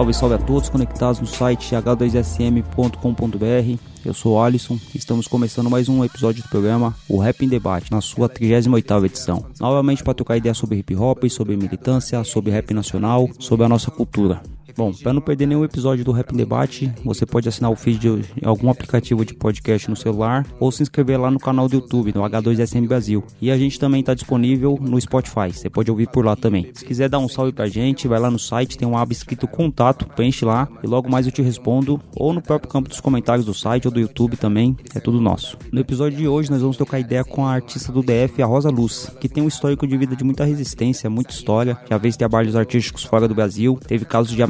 Salve, salve a todos conectados no site h2sm.com.br. Eu sou Alisson, estamos começando mais um episódio do programa O Rap em Debate, na sua 38ª edição. Novamente para trocar ideias sobre hip hop, sobre militância, sobre rap nacional, sobre a nossa cultura. Bom, para não perder nenhum episódio do Rap Debate, você pode assinar o feed de algum aplicativo de podcast no celular ou se inscrever lá no canal do YouTube, no H2SM Brasil. E a gente também está disponível no Spotify, você pode ouvir por lá também. Se quiser dar um salve pra gente, vai lá no site, tem um aba escrito contato, preenche lá e logo mais eu te respondo, ou no próprio campo dos comentários do site ou do YouTube também, é tudo nosso. No episódio de hoje nós vamos trocar ideia com a artista do DF, a Rosa Luz, que tem um histórico de vida de muita resistência, muita história, já fez trabalhos artísticos fora do Brasil, teve casos de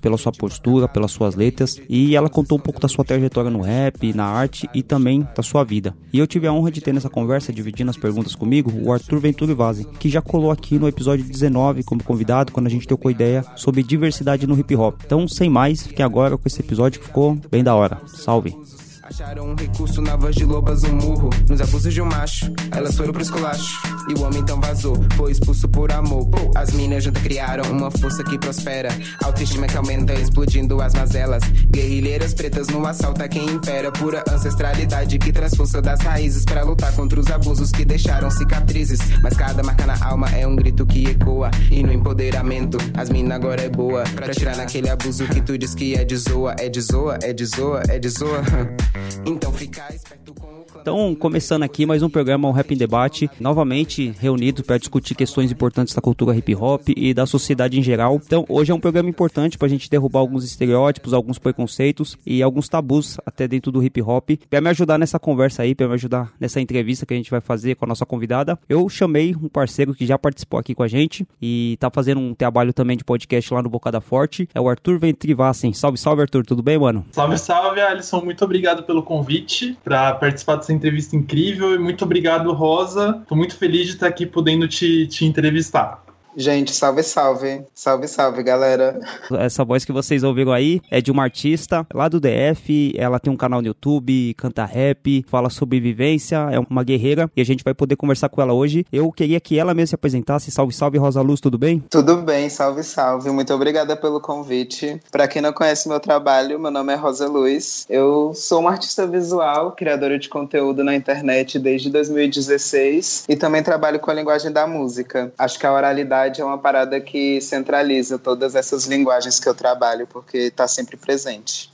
pela sua postura, pelas suas letras, e ela contou um pouco da sua trajetória no rap, na arte e também da sua vida. E eu tive a honra de ter nessa conversa, dividindo as perguntas comigo, o Arthur Venturi Vazzi, que já colou aqui no episódio 19 como convidado, quando a gente trocou ideia sobre diversidade no hip hop. Então, sem mais, fique agora com esse episódio que ficou bem da hora. Salve! Acharam um recurso na voz de lobas, um murro Nos abusos de um macho, elas foram pro esculacho E o homem então vazou, foi expulso por amor. As minas juntas criaram uma força que prospera. Autoestima que aumenta, explodindo as mazelas. Guerrilheiras pretas no assalto a quem impera. Pura ancestralidade que traz força das raízes Pra lutar contra os abusos que deixaram cicatrizes. Mas cada marca na alma é um grito que ecoa. E no empoderamento, as minas agora é boa. Pra tirar naquele abuso que tu diz que é de zoa É de zoa, é de zoa, é de zoa Então fica esperto com. Então, começando aqui mais um programa, o Rap em Debate, novamente reunido para discutir questões importantes da cultura hip hop e da sociedade em geral. Então, hoje é um programa importante para a gente derrubar alguns estereótipos, alguns preconceitos e alguns tabus até dentro do hip hop. Para me ajudar nessa conversa aí, para me ajudar nessa entrevista que a gente vai fazer com a nossa convidada, eu chamei um parceiro que já participou aqui com a gente e tá fazendo um trabalho também de podcast lá no Bocada Forte, é o Arthur Ventrivassen. Salve, salve, Arthur, tudo bem, mano? Salve, salve, Alisson. Muito obrigado pelo convite para participar dessa entrevista incrível e muito obrigado, Rosa. Tô muito feliz de estar aqui podendo te, te entrevistar. Gente, salve, salve. Salve, salve, galera. Essa voz que vocês ouviram aí é de uma artista lá do DF. Ela tem um canal no YouTube, canta rap, fala sobre vivência, é uma guerreira e a gente vai poder conversar com ela hoje. Eu queria que ela mesma se apresentasse. Salve, salve, Rosa Luz, tudo bem? Tudo bem, salve, salve. Muito obrigada pelo convite. Pra quem não conhece meu trabalho, meu nome é Rosa Luz. Eu sou uma artista visual, criadora de conteúdo na internet desde 2016 e também trabalho com a linguagem da música. Acho que a oralidade é uma parada que centraliza todas essas linguagens que eu trabalho, porque está sempre presente.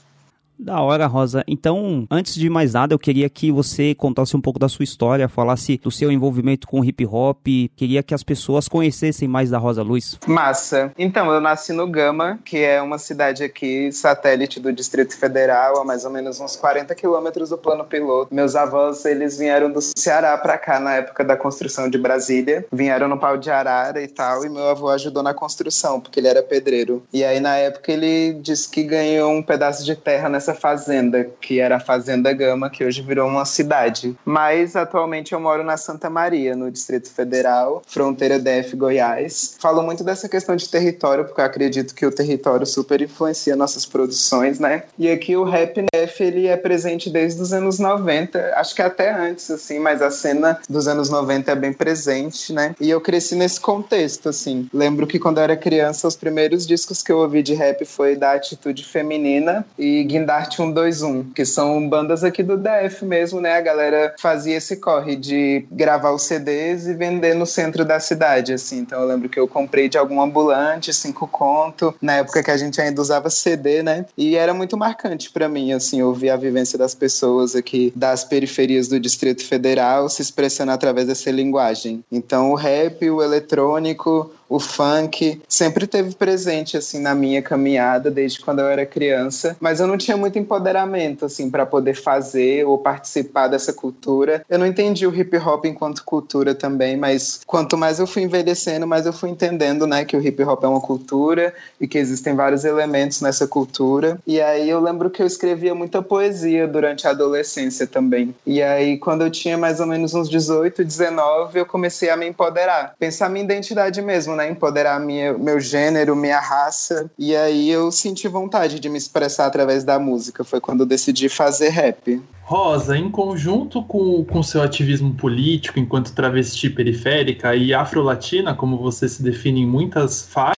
Da hora, Rosa. Então, antes de mais nada, eu queria que você contasse um pouco da sua história, falasse do seu envolvimento com hip hop. Queria que as pessoas conhecessem mais da Rosa Luz. Massa. Então, eu nasci no Gama, que é uma cidade aqui, satélite do Distrito Federal, a mais ou menos uns 40 quilômetros do plano piloto. Meus avós, eles vieram do Ceará pra cá na época da construção de Brasília. Vieram no pau de arara e tal, e meu avô ajudou na construção, porque ele era pedreiro. E aí, na época, ele disse que ganhou um pedaço de terra nessa fazenda, que era a Fazenda Gama, que hoje virou uma cidade. Mas, atualmente, eu moro na Santa Maria, no Distrito Federal, fronteira DF Goiás. Falo muito dessa questão de território, porque eu acredito que o território super influencia nossas produções, né? E aqui o rap DF, ele é presente desde os anos 90, acho que até antes, assim, mas a cena dos anos 90 é bem presente, né? E eu cresci nesse contexto, assim. Lembro que quando eu era criança, os primeiros discos que eu ouvi de rap foi da Atitude Feminina e Guindarte 121, que são bandas aqui do DF mesmo, né? A galera fazia esse corre de gravar os CDs e vender no centro da cidade, assim. Então eu lembro que eu comprei de algum ambulante, cinco conto, na época que a gente ainda usava CD, né? E era muito marcante para mim, assim, ouvir a vivência das pessoas aqui das periferias do Distrito Federal se expressando através dessa linguagem. Então o rap, o eletrônico, o funk, sempre teve presente assim na minha caminhada desde quando eu era criança, mas eu não tinha muito empoderamento assim para poder fazer ou participar dessa cultura. Eu não entendi o hip hop enquanto cultura também, mas quanto mais eu fui envelhecendo, mais eu fui entendendo, né, que o hip hop é uma cultura e que existem vários elementos nessa cultura. E aí eu lembro que eu escrevia muita poesia durante a adolescência também. E aí quando eu tinha mais ou menos uns 18, 19, eu comecei a me empoderar, pensar minha identidade mesmo, né, empoderar minha, meu gênero, minha raça. E aí eu senti vontade de me expressar através da música. Foi quando eu decidi fazer rap. Rosa, em conjunto com, com seu ativismo político enquanto travesti periférica e afro-latina, como você se define em muitas faixas,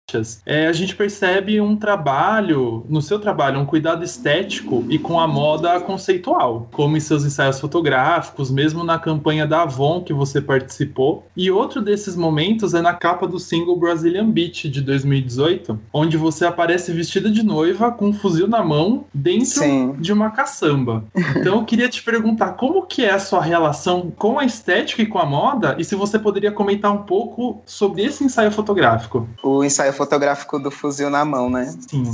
é, a gente percebe um trabalho, no seu trabalho, um cuidado estético e com a moda conceitual, como em seus ensaios fotográficos, mesmo na campanha da Avon que você participou. E outro desses momentos é na capa do single Brazilian Beach de 2018, onde você aparece vestida de noiva com um fuzil na mão dentro Sim. de uma caçamba. Então eu queria te perguntar como que é a sua relação com a estética e com a moda e se você poderia comentar um pouco sobre esse ensaio fotográfico. O ensaio fotográfico do fuzil na mão, né? Sim.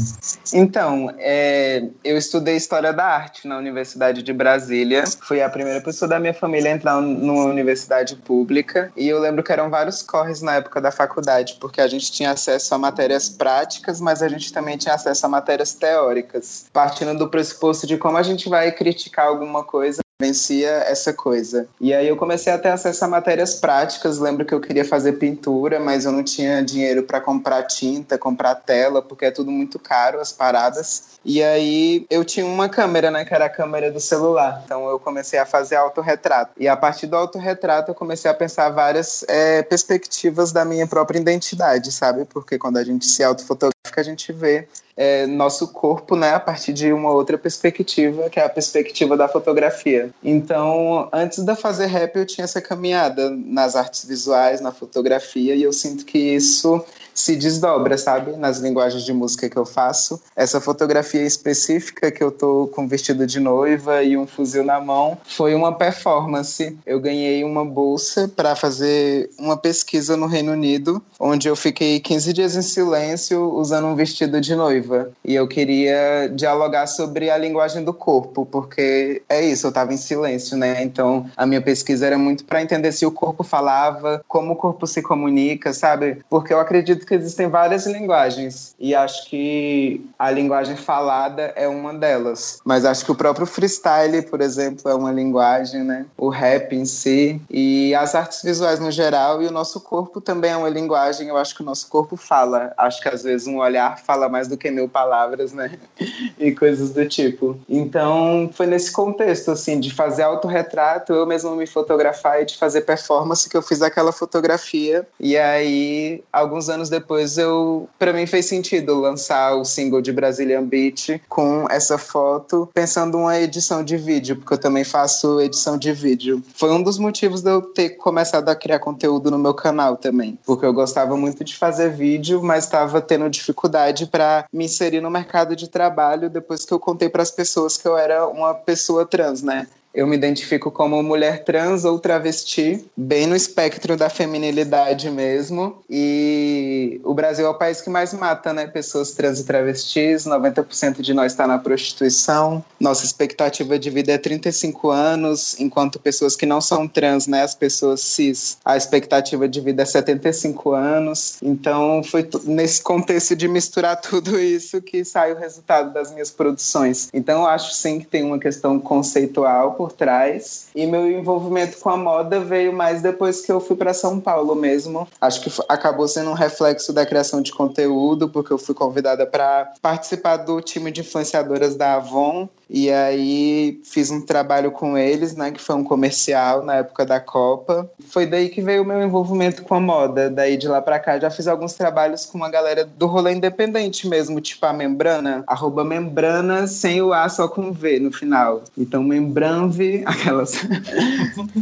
Então, é, eu estudei História da Arte na Universidade de Brasília. Fui a primeira pessoa da minha família a entrar numa universidade pública. E eu lembro que eram vários corres na época da faculdade, porque a gente tinha acesso a matérias práticas, mas a gente também tinha acesso a matérias teóricas, partindo do pressuposto de como a gente vai criticar alguma coisa vencia essa coisa. E aí eu comecei a ter acesso a matérias práticas. Lembro que eu queria fazer pintura, mas eu não tinha dinheiro para comprar tinta, comprar tela, porque é tudo muito caro as paradas. E aí eu tinha uma câmera, né, que era a câmera do celular. Então eu comecei a fazer autorretrato. E a partir do autorretrato eu comecei a pensar várias é, perspectivas da minha própria identidade, sabe? Porque quando a gente se autofotografa, a gente vê é, nosso corpo, né, a partir de uma outra perspectiva, que é a perspectiva da fotografia. Então, antes de fazer rap, eu tinha essa caminhada nas artes visuais, na fotografia, e eu sinto que isso se desdobra, sabe, nas linguagens de música que eu faço. Essa fotografia específica que eu tô com vestido de noiva e um fuzil na mão foi uma performance. Eu ganhei uma bolsa para fazer uma pesquisa no Reino Unido, onde eu fiquei 15 dias em silêncio usando um vestido de noiva. E eu queria dialogar sobre a linguagem do corpo, porque é isso, eu estava em silêncio, né? Então, a minha pesquisa era muito para entender se o corpo falava, como o corpo se comunica, sabe? Porque eu acredito que existem várias linguagens e acho que a linguagem falada é uma delas. Mas acho que o próprio freestyle, por exemplo, é uma linguagem, né? O rap em si e as artes visuais no geral e o nosso corpo também é uma linguagem. Eu acho que o nosso corpo fala. Acho que às vezes um olhar fala mais do que mil palavras, né? e coisas do tipo. Então, foi nesse contexto assim de fazer autorretrato, eu mesmo me fotografar e de fazer performance que eu fiz aquela fotografia. E aí, alguns anos depois eu para mim fez sentido lançar o single de Brazilian Beach com essa foto, pensando uma edição de vídeo, porque eu também faço edição de vídeo. Foi um dos motivos de eu ter começado a criar conteúdo no meu canal também, porque eu gostava muito de fazer vídeo, mas estava tendo dificuldade para me inserir no mercado de trabalho depois que eu contei para as pessoas que eu era uma pessoa trans, né? Eu me identifico como mulher trans ou travesti, bem no espectro da feminilidade mesmo. E o Brasil é o país que mais mata, né? Pessoas trans e travestis. 90% de nós está na prostituição. Nossa expectativa de vida é 35 anos, enquanto pessoas que não são trans, né? As pessoas cis, a expectativa de vida é 75 anos. Então foi nesse contexto de misturar tudo isso que sai o resultado das minhas produções. Então eu acho sim que tem uma questão conceitual por trás. E meu envolvimento com a moda veio mais depois que eu fui para São Paulo mesmo. Acho que acabou sendo um reflexo da criação de conteúdo, porque eu fui convidada para participar do time de influenciadoras da Avon. E aí fiz um trabalho com eles, né, que foi um comercial na época da Copa. Foi daí que veio o meu envolvimento com a moda. Daí de lá para cá já fiz alguns trabalhos com uma galera do rolê independente mesmo, tipo a Membrana, arroba Membrana sem o A só com V no final. Então Membranve, aquelas.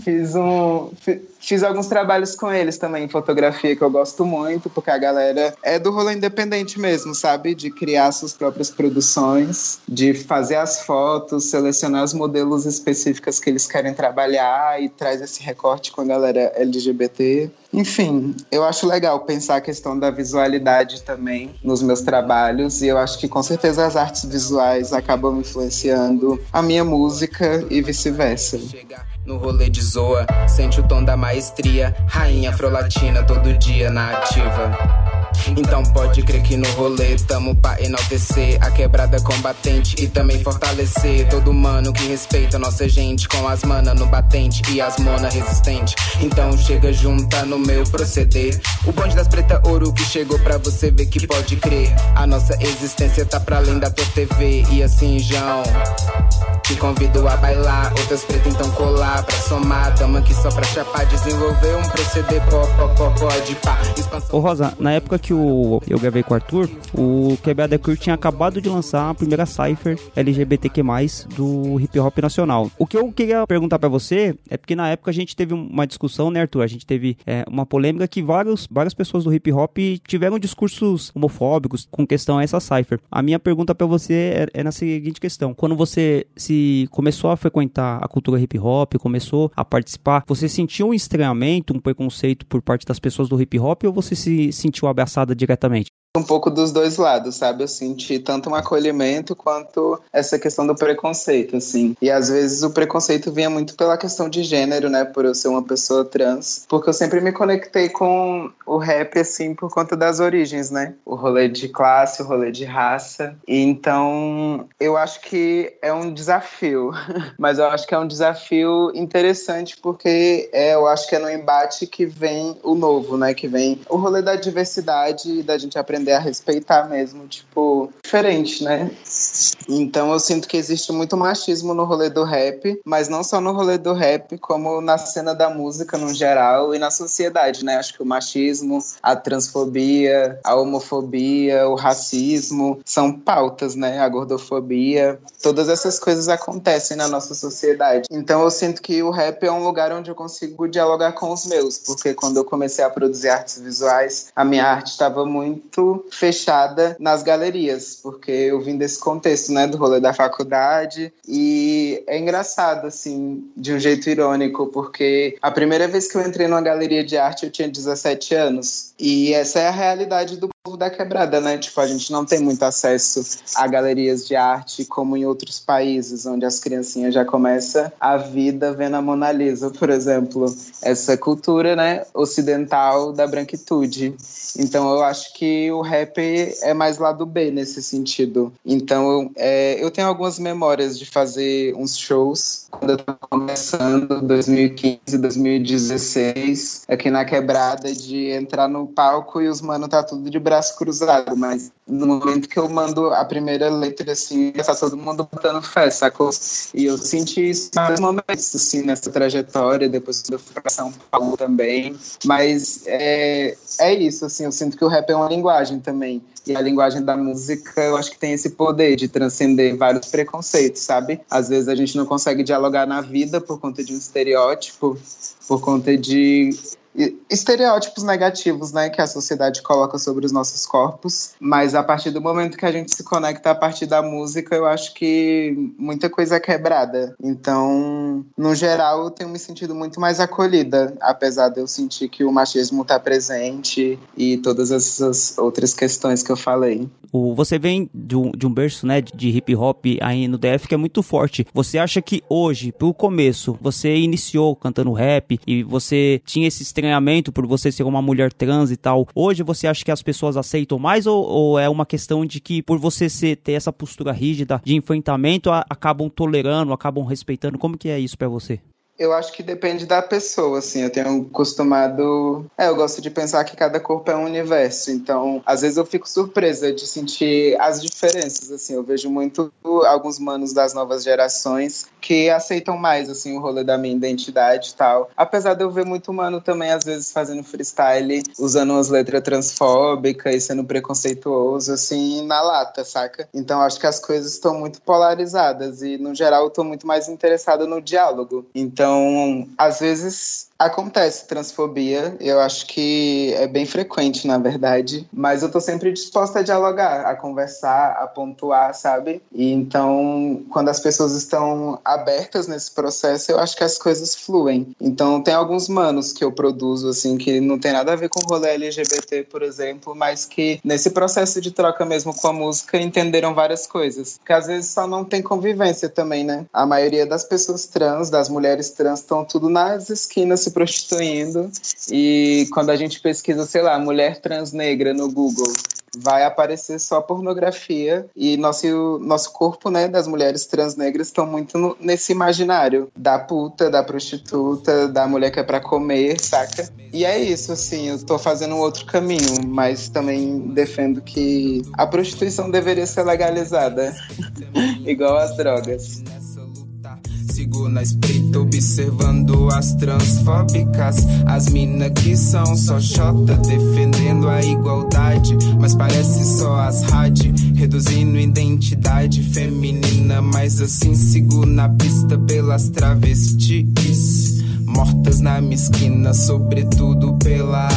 fiz um fiz alguns trabalhos com eles também em fotografia que eu gosto muito, porque a galera é do rolê independente mesmo, sabe? De criar suas próprias produções, de fazer as fotos selecionar os modelos específicos que eles querem trabalhar e traz esse recorte com a galera LGBT. Enfim, eu acho legal pensar a questão da visualidade também nos meus trabalhos e eu acho que com certeza as artes visuais acabam influenciando a minha música e vice-versa. No rolê de Zoa, sente o tom da maestria, rainha afrolatina todo dia na ativa. Então pode crer que no rolê tamo pra enaltecer a quebrada combatente e também fortalecer todo mano que respeita nossa gente com as mana no batente e as mona resistente. Então chega junta no meu proceder. O bonde das preta ouro que chegou pra você ver que pode crer. A nossa existência tá pra além da tua TV e assim, João. Te convido a bailar, outras pretas então colar pra somar. Tamo aqui só pra chapar, desenvolver um proceder pó, pó, pó, pode pá. Expansão. Ô Rosa, na época que o, eu gravei com o Arthur, o Quebrada Crew tinha acabado de lançar a primeira cipher LGBTQ+, do hip hop nacional. O que eu queria perguntar pra você é porque na época a gente teve uma discussão, né Arthur? A gente teve é, uma polêmica que vários, várias pessoas do hip hop tiveram discursos homofóbicos com questão a essa cipher. A minha pergunta pra você é, é na seguinte questão. Quando você se começou a frequentar a cultura hip hop, começou a participar, você sentiu um estranhamento, um preconceito por parte das pessoas do hip hop ou você se sentiu abraçada diretamente? Um pouco dos dois lados, sabe? Eu senti tanto um acolhimento quanto essa questão do preconceito, assim. E às vezes o preconceito vinha muito pela questão de gênero, né? Por eu ser uma pessoa trans. Porque eu sempre me conectei com o rap, assim, por conta das origens, né? O rolê de classe, o rolê de raça. E então eu acho que é um desafio. Mas eu acho que é um desafio interessante porque é, eu acho que é no embate que vem o novo, né? Que vem o rolê da diversidade da gente aprender aprender a respeitar mesmo, tipo, diferente, né? Então eu sinto que existe muito machismo no rolê do rap, mas não só no rolê do rap, como na cena da música no geral e na sociedade, né? Acho que o machismo, a transfobia, a homofobia, o racismo são pautas, né? A gordofobia, todas essas coisas acontecem na nossa sociedade. Então eu sinto que o rap é um lugar onde eu consigo dialogar com os meus, porque quando eu comecei a produzir artes visuais, a minha arte estava muito fechada nas galerias, porque eu vim desse contexto, né, do rolê da faculdade, e é engraçado, assim, de um jeito irônico, porque a primeira vez que eu entrei numa galeria de arte eu tinha 17 anos, e essa é a realidade do povo da quebrada, né? Tipo, a gente não tem muito acesso a galerias de arte como em outros países, onde as criancinhas já começam a vida vendo a Mona Lisa, por exemplo. Essa cultura, né, ocidental da branquitude. Então eu acho que o rap é mais lado B nesse sentido. Então é, eu tenho algumas memórias de fazer uns shows quando eu tava começando, 2015, 2016, aqui na quebrada, de entrar no palco e os mano tá tudo de braço cruzado, mas no momento que eu mando a primeira letra, assim, tá todo mundo botando fé, sacou? E eu senti isso em vários momentos, assim, nessa trajetória, depois eu fui pra São Paulo também, mas é, é isso, assim, eu sinto que o rap é uma linguagem também, e a linguagem da música, eu acho que tem esse poder de transcender vários preconceitos, sabe? Às vezes a gente não consegue dialogar na vida por conta de um estereótipo, por conta de estereótipos negativos, né, que a sociedade coloca sobre os nossos corpos, mas a partir do momento que a gente se conecta a partir da música, eu acho que muita coisa é quebrada. Então, no geral, eu tenho me sentido muito mais acolhida, apesar de eu sentir que o machismo está presente e todas essas outras questões que eu falei. Você vem de um, de um berço, né, de hip hop aí no DF que é muito forte. Você acha que hoje, pro começo, você iniciou cantando rap e você tinha esse estranhamento por você ser uma mulher trans e tal. Hoje você acha que as pessoas aceitam mais ou, ou é uma questão de que por você ser, ter essa postura rígida de enfrentamento, a, acabam tolerando, acabam respeitando? Como que é isso para você? Eu acho que depende da pessoa, assim. Eu tenho costumado. É, eu gosto de pensar que cada corpo é um universo. Então, às vezes eu fico surpresa de sentir as diferenças, assim. Eu vejo muito alguns manos das novas gerações que aceitam mais, assim, o rolê da minha identidade e tal. Apesar de eu ver muito mano também, às vezes, fazendo freestyle, usando umas letras transfóbicas e sendo preconceituoso, assim, na lata, saca? Então, acho que as coisas estão muito polarizadas e, no geral, eu tô muito mais interessada no diálogo. Então, às vezes Acontece transfobia, eu acho que é bem frequente, na verdade, mas eu tô sempre disposta a dialogar, a conversar, a pontuar, sabe? E então, quando as pessoas estão abertas nesse processo, eu acho que as coisas fluem. Então, tem alguns manos que eu produzo, assim, que não tem nada a ver com o rolê LGBT, por exemplo, mas que nesse processo de troca mesmo com a música entenderam várias coisas. Porque às vezes só não tem convivência também, né? A maioria das pessoas trans, das mulheres trans, estão tudo nas esquinas se prostituindo. E quando a gente pesquisa, sei lá, mulher trans negra no Google, vai aparecer só pornografia e nosso, nosso corpo, né, das mulheres trans negras estão muito no, nesse imaginário da puta, da prostituta, da mulher que é para comer, saca? E é isso, assim, eu tô fazendo um outro caminho, mas também defendo que a prostituição deveria ser legalizada, igual as drogas. Sigo na espreita observando as transfóbicas. As mina que são só chota defendendo a igualdade Mas parece só as rádio reduzindo identidade feminina. Mas assim sigo na pista pelas travestis Mortas na minha esquina, sobretudo pela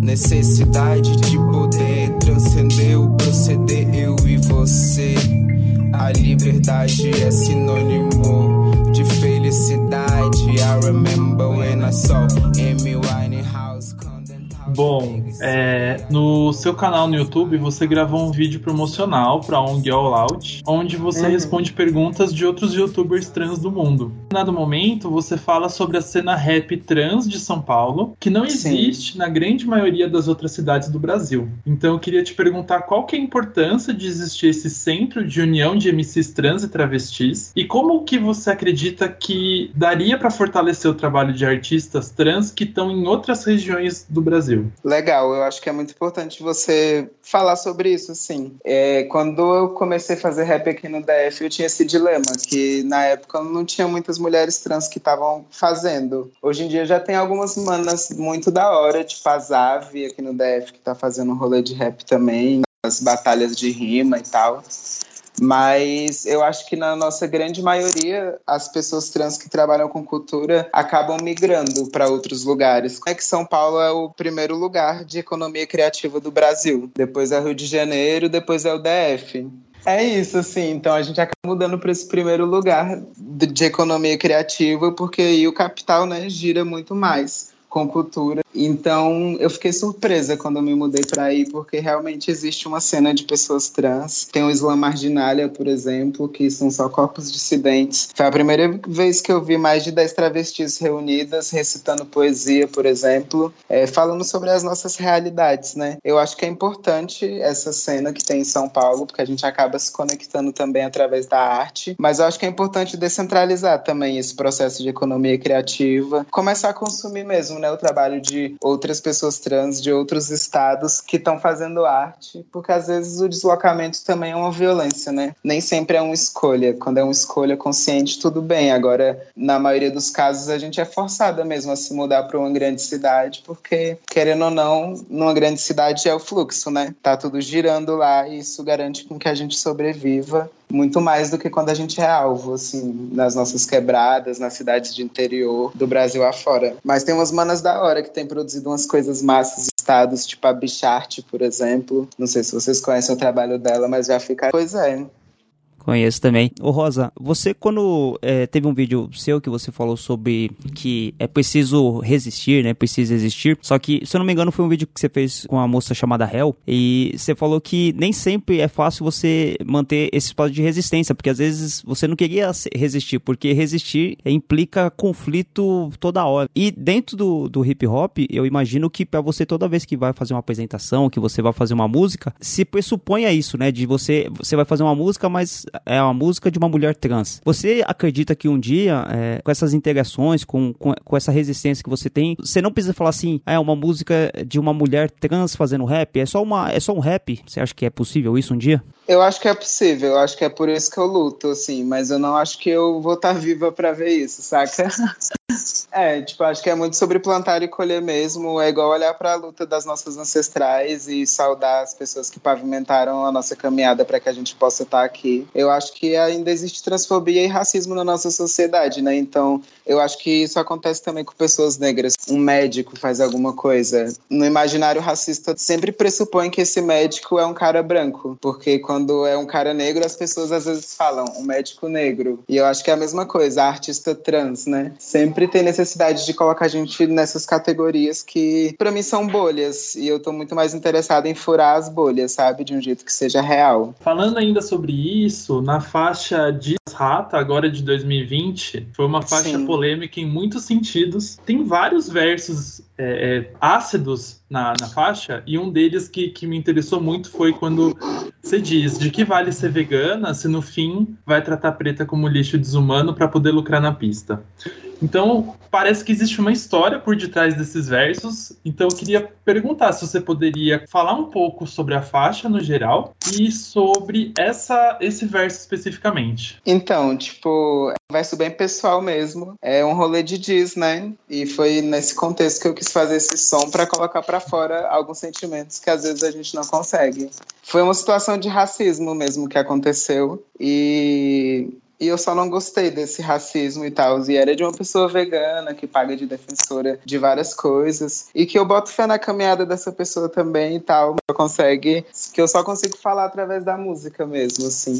necessidade de poder transcender o proceder eu e você. A liberdade é sinônimo felicidade. I remember when I saw Amy Winehouse. Bom, é, no seu canal no YouTube você gravou um vídeo promocional para ONG All Out, onde você Uhum. responde perguntas de outros youtubers trans do mundo. Nado momento, você fala sobre a cena rap trans de São Paulo, que não Sim. existe na grande maioria das outras cidades do Brasil. Então eu queria te perguntar qual que é a importância de existir esse centro de união de MCs trans e travestis e como que você acredita que daria para fortalecer o trabalho de artistas trans que estão em outras regiões do Brasil. Legal, eu acho que é muito importante você falar sobre isso, sim. É, quando eu comecei a fazer rap aqui no DF, eu tinha esse dilema, que na época não tinha muitas mulheres trans que estavam fazendo. Hoje em dia já tem algumas manas muito da hora, tipo a Zavi aqui no DF, que tá fazendo um rolê de rap também, as batalhas de rima e tal. Mas eu acho que na nossa grande maioria, as pessoas trans que trabalham com cultura acabam migrando para outros lugares. É que São Paulo é o primeiro lugar de economia criativa do Brasil. Depois é Rio de Janeiro, depois é o DF. É isso, assim. Então a gente acaba mudando para esse primeiro lugar de economia criativa, porque aí o capital né, gira muito mais com cultura. Então eu fiquei surpresa quando eu me mudei para aí, porque realmente existe uma cena de pessoas trans. Tem o Islã Marginalia, por exemplo, que são só corpos dissidentes. Foi a primeira vez que eu vi mais de 10 travestis reunidas recitando poesia, por exemplo, é, falando sobre as nossas realidades, né? Eu acho que é importante essa cena que tem em São Paulo, porque a gente acaba se conectando também através da arte, mas eu acho que é importante descentralizar também esse processo de economia criativa, começar a consumir mesmo, né, o trabalho de outras pessoas trans de outros estados que estão fazendo arte, porque às vezes o deslocamento também é uma violência, né? Nem sempre é uma escolha. Quando é uma escolha consciente, tudo bem. Agora, na maioria dos casos, a gente é forçada mesmo a se mudar para uma grande cidade, porque, querendo ou não, numa grande cidade é o fluxo, né? Tá tudo girando lá e isso garante com que a gente sobreviva muito mais do que quando a gente é alvo, assim, nas nossas quebradas, nas cidades de interior do Brasil afora. Mas tem umas manas da hora que tem produzido umas coisas massas, estados, tipo a Bicharte, por exemplo. Não sei se vocês conhecem o trabalho dela, mas já fica. Pois é. Conheço também. Ô Rosa, você quando é, teve um vídeo seu que você falou sobre que é preciso resistir, né? Precisa existir. Só que, se eu não me engano, foi um vídeo que você fez com uma moça chamada Hel. E você falou que nem sempre é fácil você manter esse espaço de resistência, porque às vezes você não queria resistir, porque resistir implica conflito toda hora. E dentro do, do hip hop, eu imagino que pra você toda vez que vai fazer uma apresentação, que você vai fazer uma música, se pressupõe a isso, né? De você, você vai fazer uma música, mas é uma música de uma mulher trans. Você acredita que um dia, é, com essas interações, com, com, com essa resistência que você tem, você não precisa falar assim, ah, é uma música de uma mulher trans fazendo rap? É só, uma, é só um rap? Você acha que é possível isso um dia? Eu acho que é possível, eu acho que é por isso que eu luto, assim, mas eu não acho que eu vou estar tá viva para ver isso, saca? É, tipo, acho que é muito sobre plantar e colher mesmo. É igual olhar para a luta das nossas ancestrais e saudar as pessoas que pavimentaram a nossa caminhada para que a gente possa estar tá aqui. Eu acho que ainda existe transfobia e racismo na nossa sociedade, né? Então, eu acho que isso acontece também com pessoas negras. Um médico faz alguma coisa. No imaginário racista, sempre pressupõe que esse médico é um cara branco, porque quando é um cara negro, as pessoas às vezes falam um médico negro. E eu acho que é a mesma coisa, a artista trans, né? Sempre tem necessidade de colocar a gente nessas categorias que, para mim, são bolhas. E eu tô muito mais interessada em furar as bolhas, sabe? De um jeito que seja real. Falando ainda sobre isso, na faixa de Rata, agora de 2020, foi uma faixa Sim. polêmica em muitos sentidos. Tem vários versos é, é, ácidos na, na, faixa, e um deles que, que me interessou muito foi quando você diz: de que vale ser vegana se no fim vai tratar preta como lixo desumano para poder lucrar na pista? Então, parece que existe uma história por detrás desses versos. Então, eu queria perguntar se você poderia falar um pouco sobre a faixa no geral e sobre essa, esse verso especificamente. Então, tipo, é um verso bem pessoal mesmo. É um rolê de diz, né? E foi nesse contexto que eu quis fazer esse som para colocar para fora alguns sentimentos que às vezes a gente não consegue. Foi uma situação de racismo mesmo que aconteceu. E e eu só não gostei desse racismo e tal. E era de uma pessoa vegana que paga de defensora de várias coisas. E que eu boto fé na caminhada dessa pessoa também e tal. Consegue, que eu só consigo falar através da música mesmo, assim.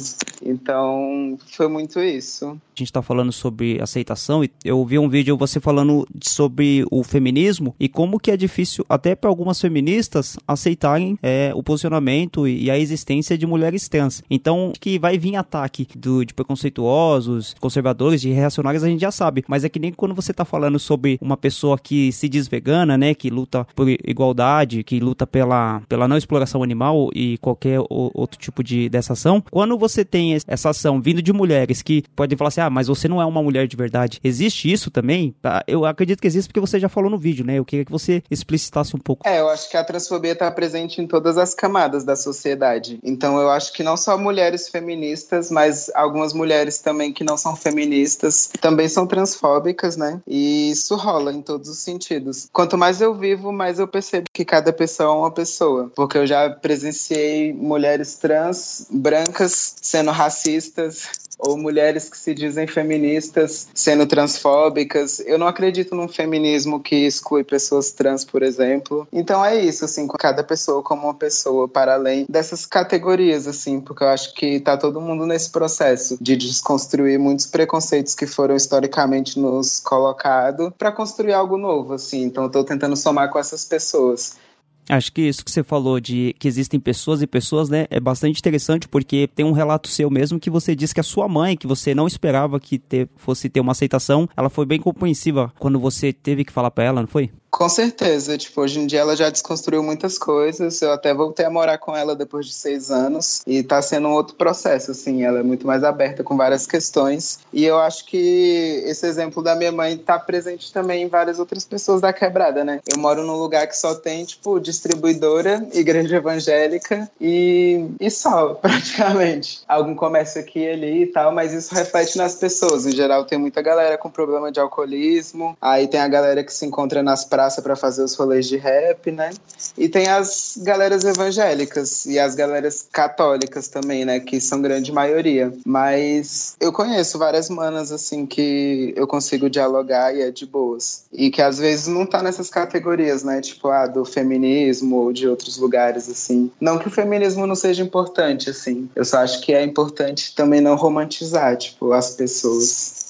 Então, foi muito isso. A gente tá falando sobre aceitação e eu vi um vídeo você falando sobre o feminismo e como que é difícil até para algumas feministas aceitarem é, o posicionamento e a existência de mulheres trans. Então, que vai vir ataque do, de preconceituosos, conservadores, de reacionários, a gente já sabe. Mas é que nem quando você tá falando sobre uma pessoa que se diz vegana, né, que luta por igualdade, que luta pela, pela não exploração animal e qualquer outro tipo de dessa ação, quando você tem essa ação vindo de mulheres que podem falar assim, ah, mas você não é uma mulher de verdade, existe isso também? Tá? Eu acredito que existe porque você já falou no vídeo, né? Eu queria que você explicitasse um pouco. É, eu acho que a transfobia está presente em todas as camadas da sociedade. Então eu acho que não só mulheres feministas, mas algumas mulheres também que não são feministas também são transfóbicas, né? E isso rola em todos os sentidos. Quanto mais eu vivo, mais eu percebo que cada pessoa é uma pessoa. Porque eu já presenciei mulheres trans, brancas, sendo racistas, ou mulheres que se dizem feministas sendo transfóbicas. Eu não acredito num feminismo que exclui pessoas trans, por exemplo. Então é isso, assim, cada pessoa como uma pessoa, para além dessas categorias, assim, porque eu acho que tá todo mundo nesse processo de desconstruir muitos preconceitos que foram historicamente nos colocados para construir algo novo, assim. Então eu tô tentando somar com essas pessoas. Acho que isso que você falou de que existem pessoas e pessoas, né, é bastante interessante porque tem um relato seu mesmo que você disse que a sua mãe, que você não esperava que ter, fosse ter uma aceitação, ela foi bem compreensiva quando você teve que falar para ela, não foi? Com certeza, tipo, hoje em dia ela já desconstruiu muitas coisas. Eu até voltei a morar com ela depois de seis anos e tá sendo um outro processo, assim. Ela é muito mais aberta com várias questões. E eu acho que esse exemplo da minha mãe tá presente também em várias outras pessoas da quebrada, né? Eu moro num lugar que só tem, tipo, distribuidora, igreja evangélica e, e só, praticamente. Algum comércio aqui e ali e tal, mas isso reflete nas pessoas. Em geral, tem muita galera com problema de alcoolismo, aí tem a galera que se encontra nas praias praça para fazer os rolês de rap, né? E tem as galeras evangélicas e as galeras católicas também, né? Que são grande maioria. Mas eu conheço várias manas, assim, que eu consigo dialogar e é de boas. E que às vezes não tá nessas categorias, né? Tipo, ah, do feminismo ou de outros lugares, assim. Não que o feminismo não seja importante, assim. Eu só acho que é importante também não romantizar, tipo, as pessoas.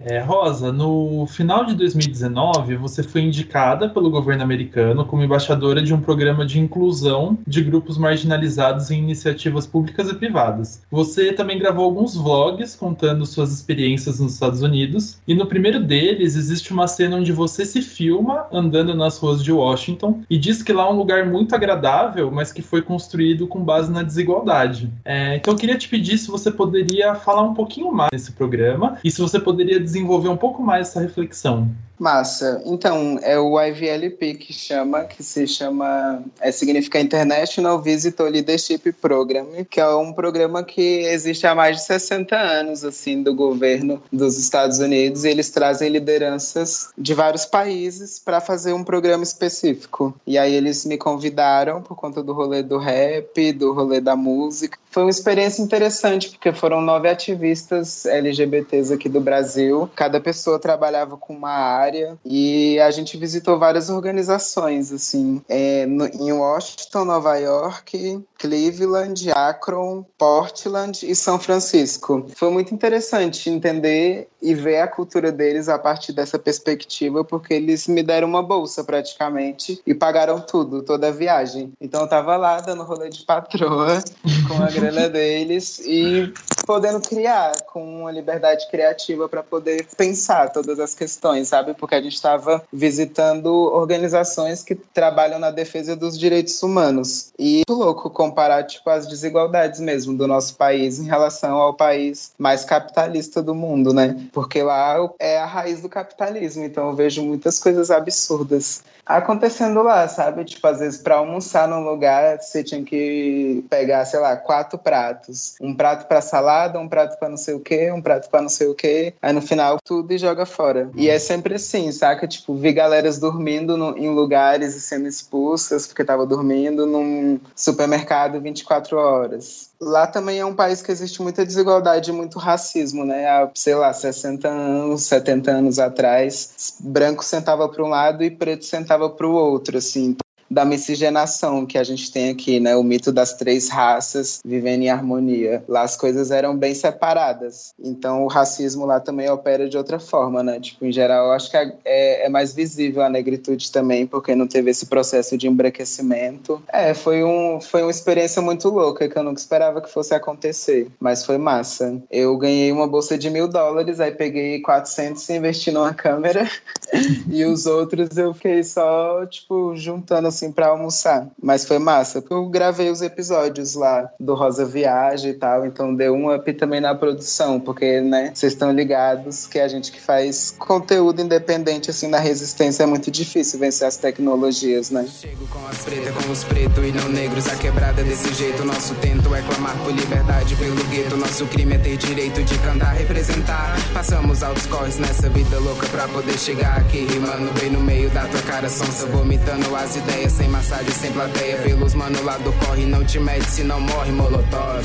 É, Rosa, no final de 2019, você foi indicada pelo governo americano como embaixadora de um programa de inclusão de grupos marginalizados em iniciativas públicas e privadas. Você também gravou alguns vlogs contando suas experiências nos Estados Unidos, e no primeiro deles existe uma cena onde você se filma andando nas ruas de Washington e diz que lá é um lugar muito agradável, mas que foi construído com base na desigualdade. É, então eu queria te pedir se você poderia falar um pouquinho mais desse programa e se você poderia desenvolver um pouco mais essa reflexão. Massa. Então, é o IVLP que chama, que se chama, é, significa International Visitor Leadership Program, que é um programa que existe há mais de 60 anos, assim, do governo dos Estados Unidos, e eles trazem lideranças de vários países para fazer um programa específico. E aí eles me convidaram por conta do rolê do rap, do rolê da música. Foi uma experiência interessante, porque foram nove ativistas LGBTs aqui do Brasil. Cada pessoa trabalhava com uma área e a gente visitou várias organizações, assim, é, no, em Washington, Nova York, Cleveland, Akron, Portland e São Francisco. Foi muito interessante entender e ver a cultura deles a partir dessa perspectiva, porque eles me deram uma bolsa praticamente e pagaram tudo, toda a viagem. Então eu tava lá dando rolê de patroa com a grana deles e podendo criar com uma liberdade criativa para poder pensar todas as questões, sabe? Porque a gente estava visitando organizações que trabalham na defesa dos direitos humanos. E é louco comparar tipo as desigualdades mesmo do nosso país em relação ao país mais capitalista do mundo, né? Porque lá é a raiz do capitalismo, então eu vejo muitas coisas absurdas acontecendo lá, sabe? Tipo, às vezes para almoçar num lugar você tinha que pegar, sei lá, quatro pratos. Um prato para salada, um prato para não sei o quê, um prato para não sei o quê. Aí no final tudo e joga fora. E é sempre assim, saca? Tipo, vi galeras dormindo no, em lugares e sendo expulsas porque tava dormindo num supermercado 24 horas. Lá também é um país que existe muita desigualdade e muito racismo, né? Há, sei lá, 60 anos, 70 anos atrás, branco sentava para um lado e preto sentava para o outro, assim da miscigenação que a gente tem aqui, né? O mito das três raças vivendo em harmonia. Lá as coisas eram bem separadas. Então o racismo lá também opera de outra forma, né? Tipo, em geral, eu acho que é, é mais visível a negritude também, porque não teve esse processo de embranquecimento. É, foi, um, foi uma experiência muito louca que eu nunca esperava que fosse acontecer, mas foi massa. Eu ganhei uma bolsa de mil dólares, aí peguei 400 e investi numa câmera, e os outros eu fiquei só, tipo, juntando assim para almoçar. Mas foi massa, porque eu gravei os episódios lá do Rosa Viagem e tal, então deu um up também na produção, porque, né, vocês estão ligados que a gente que faz conteúdo independente assim na resistência é muito difícil vencer as tecnologias, né? Chego com as pretas, com os pretos e não negros, a quebrada desse jeito. Nosso tento é clamar por liberdade pelo gueto. Nosso crime é ter direito de cantar, representar. Passamos altos corres nessa vida louca pra poder chegar aqui, rimando bem no meio da tua cara, sonsa, vomitando as ideias sem massagem, sem plateia. Pelos mano lá do corre, não te mete se não morre, molotov.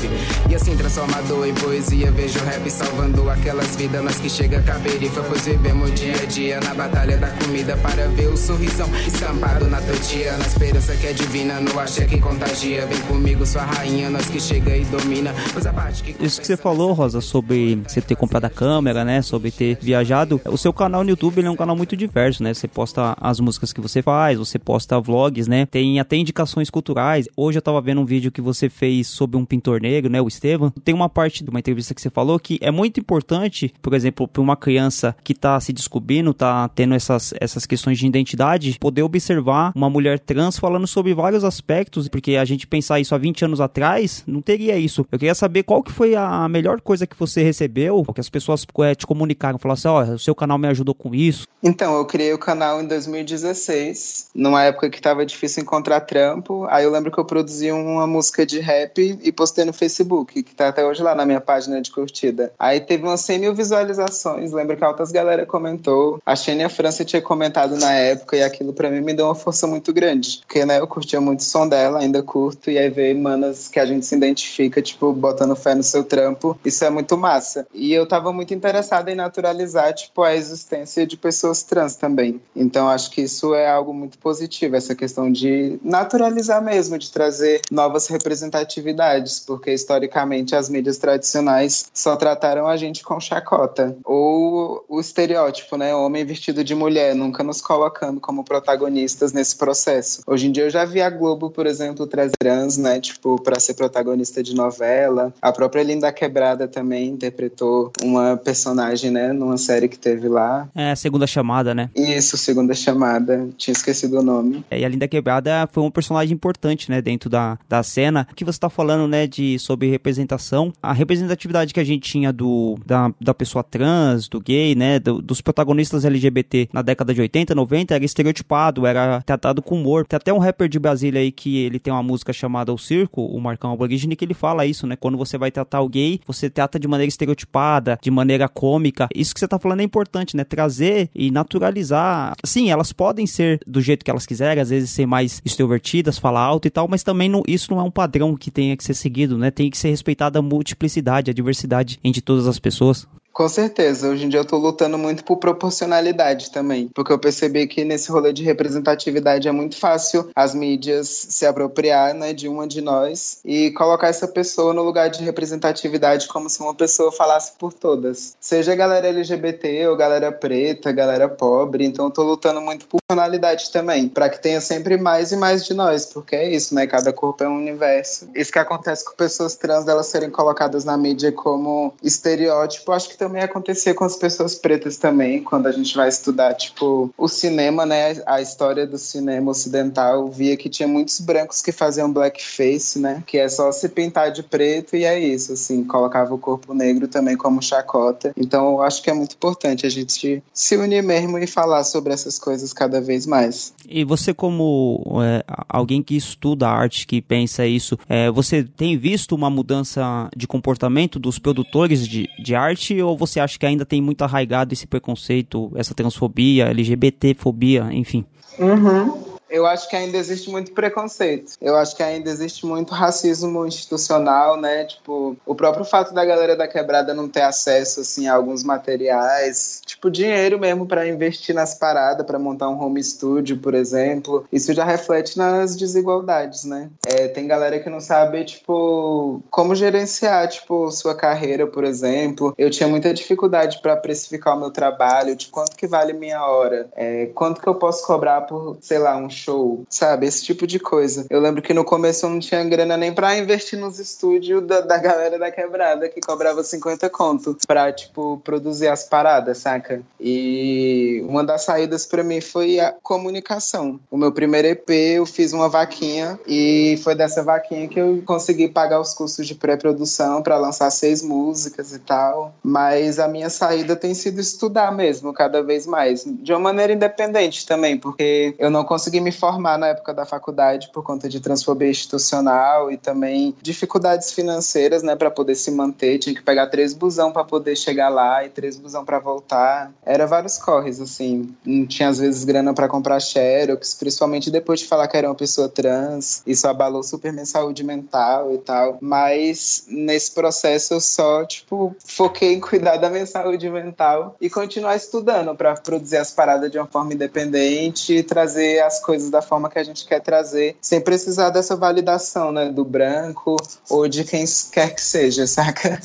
E assim transformador em poesia, vejo rap salvando aquelas vidas. Nós que chega com a perifa, pois vivemos dia a dia na batalha da comida para ver o sorrisão estampado na. Na esperança que é divina, no axé que contagia. Vem comigo, sua rainha, nós que chega e domina. Pois a parte que Isso que você falou, Rosa, sobre você ter comprado a câmera, né? Sobre ter viajado. O seu canal no YouTube é um canal muito diverso, né? Você posta as músicas que você faz, você posta vlogs, né? Tem até indicações culturais. Hoje eu tava vendo um vídeo que você fez sobre um pintor negro, né? O Estevam. Tem uma parte de uma entrevista que você falou que é muito importante, por exemplo, para uma criança que tá se descobrindo, tá tendo essas, essas questões de identidade, poder observar uma mulher trans falando sobre vários aspectos, porque a gente pensar isso há 20 anos atrás, não teria isso. Eu queria saber qual que foi a melhor coisa que você recebeu, que as pessoas é, te comunicaram, falaram assim, ó, oh, o seu canal me ajudou com isso. Então, eu criei o canal em 2016, numa época que tava difícil encontrar trampo. Aí eu lembro que eu produzi uma música de rap e postei no Facebook, que tá até hoje lá na minha página de curtida. Aí teve umas 100 mil visualizações, lembro que altas galera comentou. A Xenia França tinha comentado na época e aquilo para mim me deu uma força muito grande. Porque, né, eu curtia muito o som dela, ainda curto, e aí ver manas que a gente se identifica, tipo, botando fé no seu trampo, isso é muito massa. E eu tava muito interessada em naturalizar, tipo, a existência de pessoas trans também. Então acho que isso é algo muito positivo, essa questão de naturalizar mesmo, de trazer novas representatividades, porque historicamente as mídias tradicionais só trataram a gente com chacota. Ou o estereótipo, né? Homem vestido de mulher, nunca nos colocando como protagonistas nesse processo. Hoje em dia eu já vi a Globo, por exemplo, trazer trans, né? Tipo, para ser protagonista de novela. A própria Linda Quebrada também interpretou uma personagem, né? Numa série que teve lá. É, segunda chamada, né? Isso, segunda chamada. Tinha esquecido o nome. É, e a Linda Quebrada foi um personagem importante, né, dentro da, da cena. O que você tá falando, né, de sobre representação, a representatividade que a gente tinha do da, da pessoa trans, do gay, né, do, dos protagonistas LGBT na década de 80, 90 era estereotipado, era tratado com humor. Tem até um rapper de Brasília aí que ele tem uma música chamada O Circo, o Marcão Aborígene, que ele fala isso, né, quando você vai tratar o gay, você trata de maneira estereotipada, de maneira cômica. Isso que você tá falando é importante, né, trazer e naturalizar. Sim, elas podem ser do jeito que elas quiserem, às vezes ser mais extrovertidas, falar alto e tal, mas também não, isso não é um padrão que tenha que ser seguido, né? Tem que ser respeitada a multiplicidade, a diversidade entre todas as pessoas. Com certeza, hoje em dia eu tô lutando muito por proporcionalidade também, porque eu percebi que nesse rolê de representatividade é muito fácil as mídias se apropriar, né, de uma de nós e colocar essa pessoa no lugar de representatividade como se uma pessoa falasse por todas. Seja galera LGBT ou galera preta, galera pobre, então eu tô lutando muito por personalidade também, para que tenha sempre mais e mais de nós, porque é isso, né, cada corpo é um universo. Isso que acontece com pessoas trans delas serem colocadas na mídia como estereótipo, acho que também acontecia com as pessoas pretas também, quando a gente vai estudar, tipo, o cinema, né? A história do cinema ocidental, via que tinha muitos brancos que faziam blackface, né? Que é só se pintar de preto e é isso, assim, colocava o corpo negro também como chacota. Então, eu acho que é muito importante a gente se unir mesmo e falar sobre essas coisas cada vez mais. E você, como é, alguém que estuda arte, que pensa isso, é, você tem visto uma mudança de comportamento dos produtores de, de arte ou ou você acha que ainda tem muito arraigado esse preconceito, essa transfobia, LGBTfobia, enfim? Uhum eu acho que ainda existe muito preconceito. Eu acho que ainda existe muito racismo institucional, né? Tipo, o próprio fato da galera da quebrada não ter acesso assim a alguns materiais, tipo dinheiro mesmo para investir nas paradas, para montar um home studio, por exemplo, isso já reflete nas desigualdades, né? É, tem galera que não sabe, tipo, como gerenciar, tipo, sua carreira, por exemplo. Eu tinha muita dificuldade para precificar o meu trabalho, de quanto que vale minha hora, é, quanto que eu posso cobrar por, sei lá, um show, sabe? Esse tipo de coisa. Eu lembro que no começo eu não tinha grana nem pra investir nos estúdios da, da galera da quebrada que cobrava 50 conto pra, tipo, produzir as paradas, saca? E uma das saídas para mim foi a comunicação. O meu primeiro EP eu fiz uma vaquinha e foi dessa vaquinha que eu consegui pagar os custos de pré-produção para lançar seis músicas e tal. Mas a minha saída tem sido estudar mesmo, cada vez mais. De uma maneira independente também, porque eu não consegui me formar na época da faculdade por conta de transfobia institucional e também dificuldades financeiras, né, para poder se manter. Tinha que pegar três busão para poder chegar lá e três busão para voltar. Era vários corres, assim. Não tinha às vezes grana para comprar xerox, principalmente depois de falar que era uma pessoa trans. Isso abalou super minha saúde mental e tal. Mas nesse processo eu só, tipo, foquei em cuidar da minha saúde mental e continuar estudando para produzir as paradas de uma forma independente e trazer as coisas coisas da forma que a gente quer trazer, sem precisar dessa validação, né, do branco ou de quem quer que seja, saca?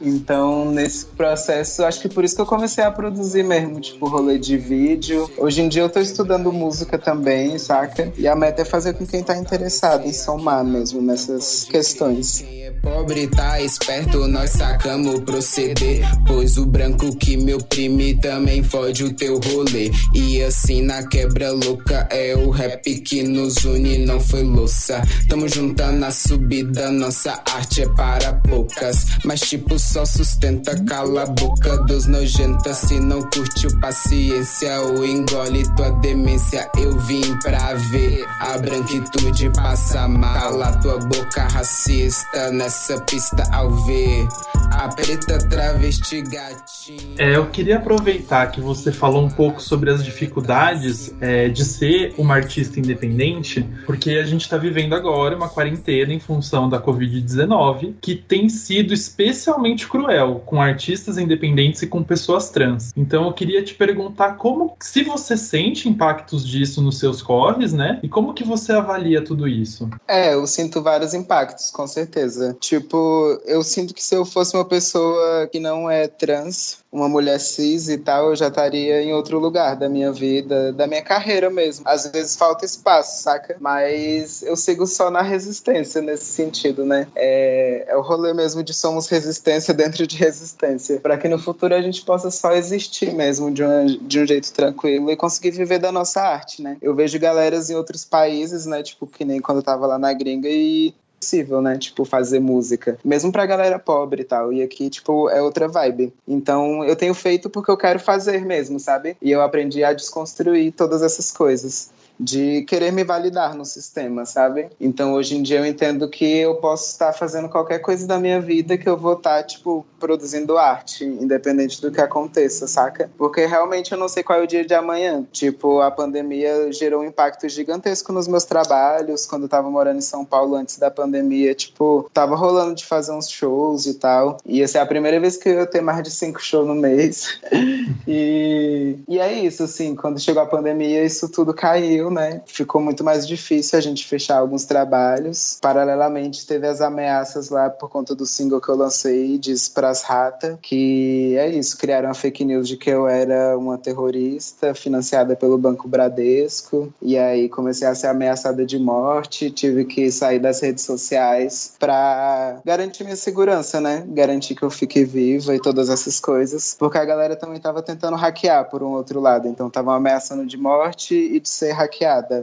Então, nesse processo, acho que por isso que eu comecei a produzir mesmo, tipo, rolê de vídeo. Hoje em dia eu tô estudando música também, saca? E a meta é fazer com quem tá interessado em somar mesmo nessas questões. Pobre tá esperto, nós sacamos proceder. Pois o branco que me oprime também fode o teu rolê. E assim na quebra louca é o rap que nos une, não foi louça. Tamo juntando a subida, nossa arte é para poucas. Mas tipo, só sustenta, cala a boca dos nojentas. Se não curtiu paciência ou engole tua demência, eu vim pra ver a branquitude passa mal. Cala tua boca racista nessa essa pista ao ver a preta travesti gatinha. É, eu queria aproveitar que você falou um pouco sobre as dificuldades é, de ser uma artista independente, porque a gente está vivendo agora uma quarentena em função da Covid-19, que tem sido especialmente cruel com artistas independentes e com pessoas trans. Então eu queria te perguntar como, se você sente impactos disso nos seus corres, né? E como que você avalia tudo isso? É, eu sinto vários impactos, com certeza. Tipo, eu sinto que se eu fosse uma pessoa que não é trans, uma mulher cis e tal, eu já estaria em outro lugar da minha vida, da minha carreira mesmo. Às vezes falta espaço, saca? Mas eu sigo só na resistência nesse sentido, né? É, é o rolê mesmo de somos resistência dentro de resistência, para que no futuro a gente possa só existir mesmo de, uma, de um jeito tranquilo e conseguir viver da nossa arte, né? Eu vejo galeras em outros países, né? Tipo, que nem quando eu tava lá na gringa e possível, né? Tipo, fazer música. Mesmo pra galera pobre e tal. E aqui, tipo, é outra vibe. Então, eu tenho feito porque eu quero fazer mesmo, sabe? E eu aprendi a desconstruir todas essas coisas de querer me validar no sistema, sabe? Então hoje em dia eu entendo que eu posso estar fazendo qualquer coisa da minha vida que eu vou estar, tipo, produzindo arte, independente do que aconteça, saca? Porque realmente eu não sei qual é o dia de amanhã. Tipo, a pandemia gerou um impacto gigantesco nos meus trabalhos. Quando eu tava morando em São Paulo antes da pandemia, tipo, tava rolando de fazer uns shows e tal. Ia ser a primeira vez que eu ter mais de cinco shows no mês. e, e é isso, assim, quando chegou a pandemia, isso tudo caiu né? Ficou muito mais difícil a gente fechar alguns trabalhos. Paralelamente, teve as ameaças lá por conta do single que eu lancei, Diz Pras Rata, que é isso, criaram a fake news de que eu era uma terrorista financiada pelo Banco Bradesco. E aí comecei a ser ameaçada de morte, tive que sair das redes sociais para garantir minha segurança, né? Garantir que eu fique viva e todas essas coisas. Porque a galera também tava tentando hackear por um outro lado. Então estavam ameaçando de morte e de ser hackeado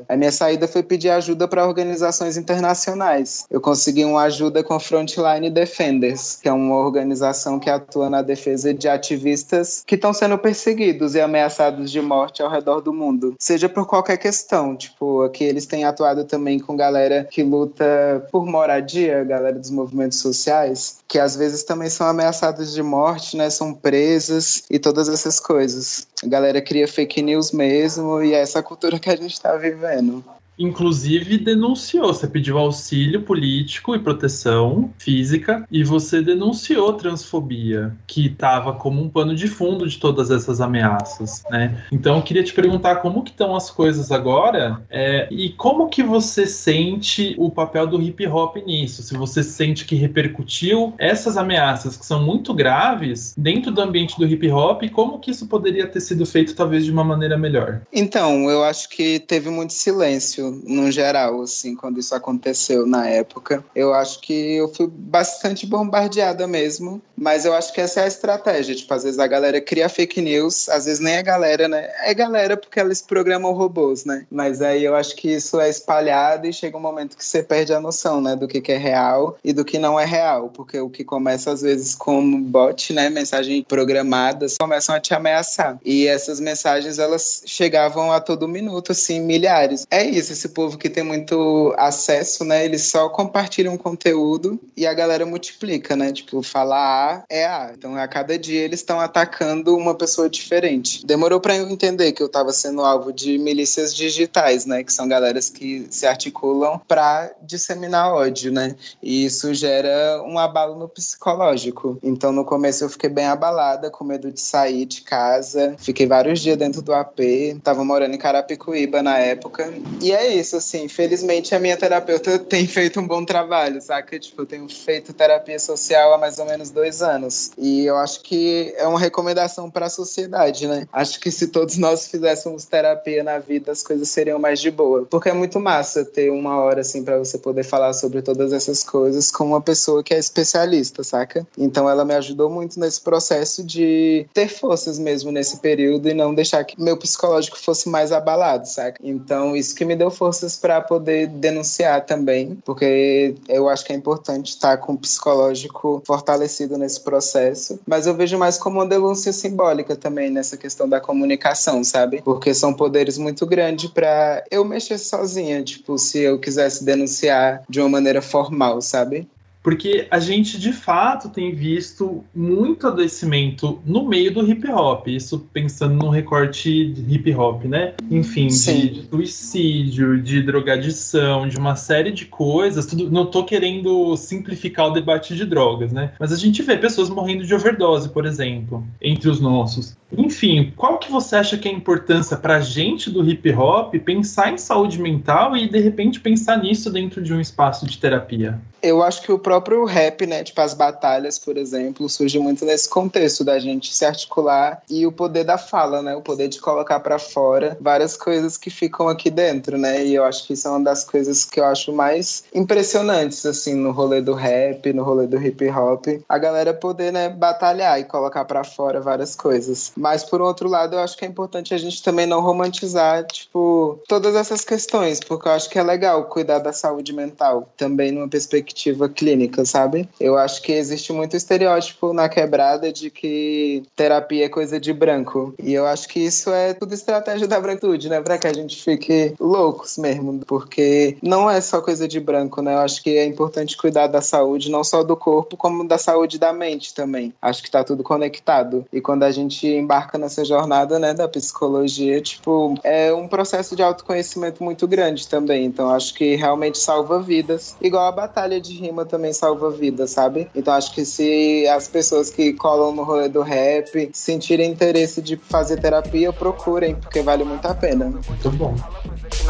A minha saída foi pedir ajuda para organizações internacionais. Eu consegui uma ajuda com Frontline Defenders, que é uma organização que atua na defesa de ativistas que estão sendo perseguidos e ameaçados de morte ao redor do mundo, seja por qualquer questão. Tipo, aqui eles têm atuado também com galera que luta por moradia, galera dos movimentos sociais, que às vezes também são ameaçadas de morte, né? São presas e todas essas coisas. A galera cria fake news mesmo e é essa cultura que a gente está vivendo inclusive denunciou. Você pediu auxílio político e proteção física e você denunciou transfobia, que estava como um pano de fundo de todas essas ameaças, né? Então eu queria te perguntar como que estão as coisas agora é, e como que você sente o papel do hip hop nisso? Se você sente que repercutiu essas ameaças que são muito graves dentro do ambiente do hip hop como que isso poderia ter sido feito talvez de uma maneira melhor? Então, eu acho que teve muito silêncio no geral, assim, quando isso aconteceu na época. Eu acho que eu fui bastante bombardeada mesmo, mas eu acho que essa é a estratégia. Tipo, às vezes a galera cria fake news, às vezes nem é galera, né? É galera porque eles programam robôs, né? Mas aí eu acho que isso é espalhado e chega um momento que você perde a noção, né? Do que, que é real e do que não é real. Porque o que começa às vezes como bot, né? Mensagem programadas, começam a te ameaçar. E essas mensagens, elas chegavam a todo minuto, assim, milhares. É isso, esse povo que tem muito acesso, né? Eles só compartilham conteúdo e a galera multiplica, né? Tipo, falar A é A. Então, a cada dia eles estão atacando uma pessoa diferente. Demorou para eu entender que eu estava sendo alvo de milícias digitais, né? Que são galeras que se articulam para disseminar ódio, né? E isso gera um abalo no psicológico. Então, no começo eu fiquei bem abalada, com medo de sair de casa. Fiquei vários dias dentro do AP. Tava morando em Carapicuíba na época. E é isso, assim, felizmente a minha terapeuta tem feito um bom trabalho, saca? Tipo, eu tenho feito terapia social há mais ou menos dois anos. E eu acho que é uma recomendação para a sociedade, né? Acho que se todos nós fizéssemos terapia na vida, as coisas seriam mais de boa. Porque é muito massa ter uma hora, assim, para você poder falar sobre todas essas coisas com uma pessoa que é especialista, saca? Então ela me ajudou muito nesse processo de ter forças mesmo nesse período e não deixar que meu psicológico fosse mais abalado, saca? Então isso que me deu forças para poder denunciar também, porque eu acho que é importante estar com o psicológico fortalecido nesse processo. Mas eu vejo mais como uma denúncia simbólica também nessa questão da comunicação, sabe? Porque são poderes muito grandes para eu mexer sozinha, tipo, se eu quisesse denunciar de uma maneira formal, sabe? Porque a gente de fato tem visto muito adoecimento no meio do hip hop, isso pensando no recorte de hip hop, né? Enfim, de, de, suicídio, de drogadição, de uma série de coisas. Tudo, não tô querendo simplificar o debate de drogas, né? Mas a gente vê pessoas morrendo de overdose, por exemplo, entre os nossos. Enfim, qual que você acha que é a importância pra gente do hip hop pensar em saúde mental e de repente pensar nisso dentro de um espaço de terapia? Eu acho que o próprio rap, né? Tipo, as batalhas, por exemplo, surge muito nesse contexto da gente se articular e o poder da fala, né? O poder de colocar para fora várias coisas que ficam aqui dentro, né? E eu acho que isso é uma das coisas que eu acho mais impressionantes, assim, no rolê do rap, no rolê do hip hop. A galera poder, né, batalhar e colocar para fora várias coisas. Mas, por outro lado, eu acho que é importante a gente também não romantizar, tipo, todas essas questões, porque eu acho que é legal cuidar da saúde mental também numa perspectiva clínica, sabe? Eu acho que existe muito estereótipo na quebrada de que terapia é coisa de branco. E eu acho que isso é tudo estratégia da branquitude, né? Pra que a gente fique loucos mesmo, porque não é só coisa de branco, né? Eu acho que é importante cuidar da saúde, não só do corpo, como da saúde da mente também. Acho que tá tudo conectado. E quando a gente embarca nessa jornada, né, da psicologia, tipo, é um processo de autoconhecimento muito grande também. Então acho que realmente salva vidas. Igual a batalha de rima também salva vidas, sabe? Então acho que se as pessoas que colam no rolê do rap sentirem interesse de fazer terapia, procurem, porque vale muito a pena. Muito bom.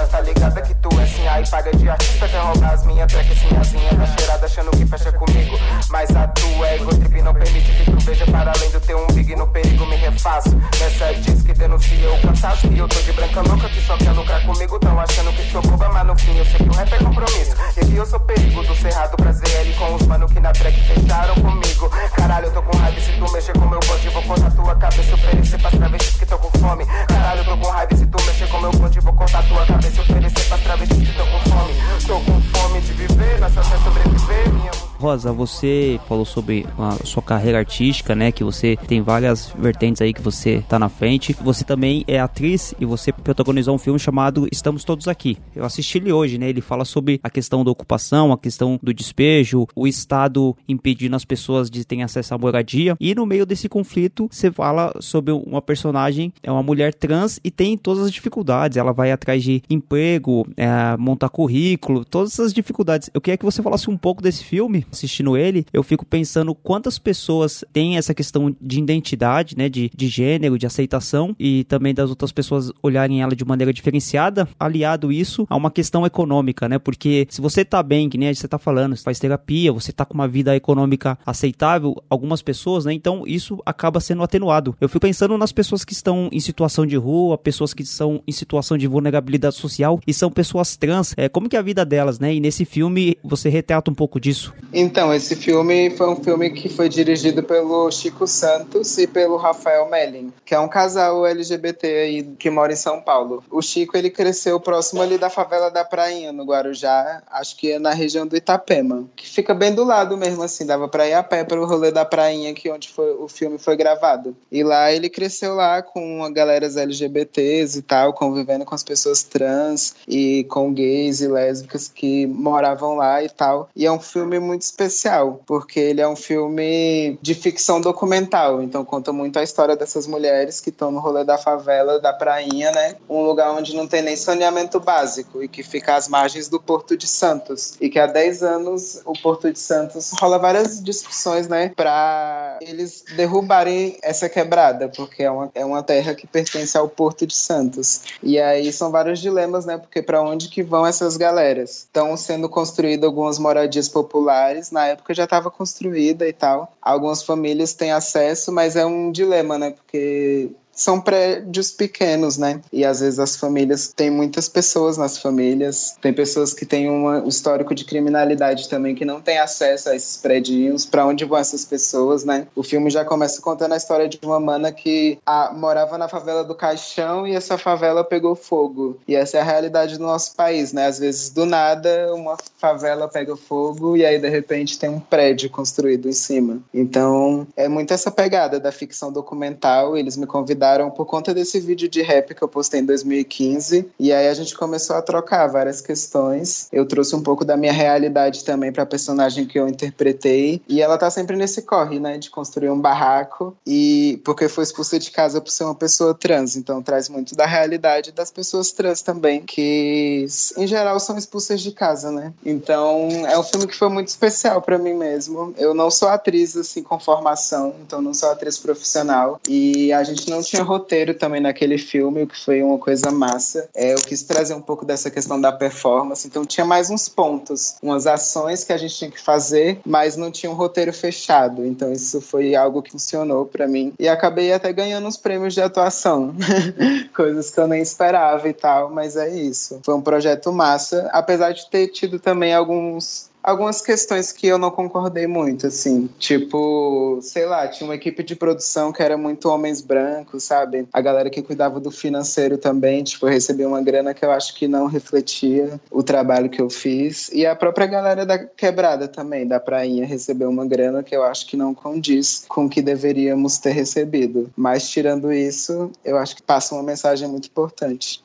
Tá ligada que tu é paga de artista, quer roubar as minhas tracks, sinhazinha tá cheirada, achando que fecha comigo. Mas a tua é egotrip não permite que tu veja para além do teu umbigo e no perigo me refaço. Nessa diz que denuncia o cansaço, e eu tô de branca louca que só quer lucrar comigo. Tão achando que sou boba, mas no fim eu sei que o rap é compromisso. E que eu sou perigo do cerrado pra ZL com os mano que na track fecharam comigo. Caralho, eu tô com raiva se tu mexer com meu bonde, vou cortar tua cabeça, oferecer pras travestis que tô com fome. Caralho, eu tô com raiva se tu mexer com meu bonde, vou cortar tua cabeça, oferecer pras travestis que tô com fome. Tô com fome de viver, nossa fé sobreviver, minha Rosa, você falou sobre a sua carreira artística, né? Que você tem várias vertentes aí que você tá na frente. Você também é atriz e você protagonizou um filme chamado Estamos Todos Aqui. Eu assisti ele hoje, né? Ele fala sobre a questão da ocupação, a questão do despejo, o Estado impedindo as pessoas de terem acesso à moradia. E no meio desse conflito, você fala sobre uma personagem, é uma mulher trans e tem todas as dificuldades. Ela vai atrás de emprego, é, montar currículo, todas essas dificuldades. Eu queria que você falasse um pouco desse filme assistindo ele, eu fico pensando quantas pessoas têm essa questão de identidade, né, de, de gênero, de aceitação e também das outras pessoas olharem ela de maneira diferenciada, aliado isso a uma questão econômica, né, porque se você tá bem, que nem você tá falando, você faz terapia, você tá com uma vida econômica aceitável, algumas pessoas, né, então isso acaba sendo atenuado. Eu fico pensando nas pessoas que estão em situação de rua, pessoas que estão em situação de vulnerabilidade social e são pessoas trans, é, como que é a vida delas, né, e nesse filme você retrata um pouco disso. Então, esse filme foi um filme que foi dirigido pelo Chico Santos e pelo Rafael Melling, que é um casal LGBT aí que mora em São Paulo. O Chico, ele cresceu próximo ali da favela da Prainha, no Guarujá, acho que é na região do Itapema, que fica bem do lado mesmo, assim, dava pra ir a pé pro rolê da Prainha, que é onde foi, o filme foi gravado. E lá ele cresceu lá com a galera LGBTs e tal, convivendo com as pessoas trans e com gays e lésbicas que moravam lá e tal. E é um filme muito especial, porque ele é um filme de ficção documental, então conta muito a história dessas mulheres que estão no rolê da favela, da prainha, né? Um lugar onde não tem nem saneamento básico e que fica às margens do Porto de Santos. E que há 10 anos o Porto de Santos rola várias discussões, né, para eles derrubarem essa quebrada, porque é uma, é uma terra que pertence ao Porto de Santos. E aí são vários dilemas, né, porque para onde que vão essas galeras? Estão sendo construídas algumas moradias populares na época já estava construída e tal. Algumas famílias têm acesso, mas é um dilema, né? Porque são prédios pequenos, né? E às vezes as famílias têm muitas pessoas nas famílias, tem pessoas que têm um histórico de criminalidade também que não têm acesso a esses prédios. Para onde vão essas pessoas, né? O filme já começa contando a história de uma mana que a, morava na favela do Caixão e essa favela pegou fogo. E essa é a realidade do nosso país, né? Às vezes do nada uma favela pega fogo e aí de repente tem um prédio construído em cima. Então é muito essa pegada da ficção documental. Eles me convidaram por conta desse vídeo de rap que eu postei em 2015. E aí a gente começou a trocar várias questões. Eu trouxe um pouco da minha realidade também para a personagem que eu interpretei. E ela tá sempre nesse corre, né? De construir um barraco. E porque foi expulsa de casa por ser uma pessoa trans. Então traz muito da realidade das pessoas trans também, que em geral são expulsas de casa, né? Então é um filme que foi muito especial para mim mesmo. Eu não sou atriz assim com formação, então não sou atriz profissional. E a gente não tinha roteiro também naquele filme, o que foi uma coisa massa. É, eu quis trazer um pouco dessa questão da performance, então tinha mais uns pontos, umas ações que a gente tinha que fazer, mas não tinha um roteiro fechado. Então isso foi algo que funcionou para mim e acabei até ganhando uns prêmios de atuação, coisas que eu nem esperava e tal, mas é isso. Foi um projeto massa, apesar de ter tido também alguns algumas questões que eu não concordei muito, assim. Tipo, sei lá, tinha uma equipe de produção que era muito homens brancos, sabe? A galera que cuidava do financeiro também, tipo, eu uma grana que eu acho que não refletia o trabalho que eu fiz. E a própria galera da quebrada também, da prainha, recebeu uma grana que eu acho que não condiz com o que deveríamos ter recebido. Mas tirando isso, eu acho que passa uma mensagem muito importante.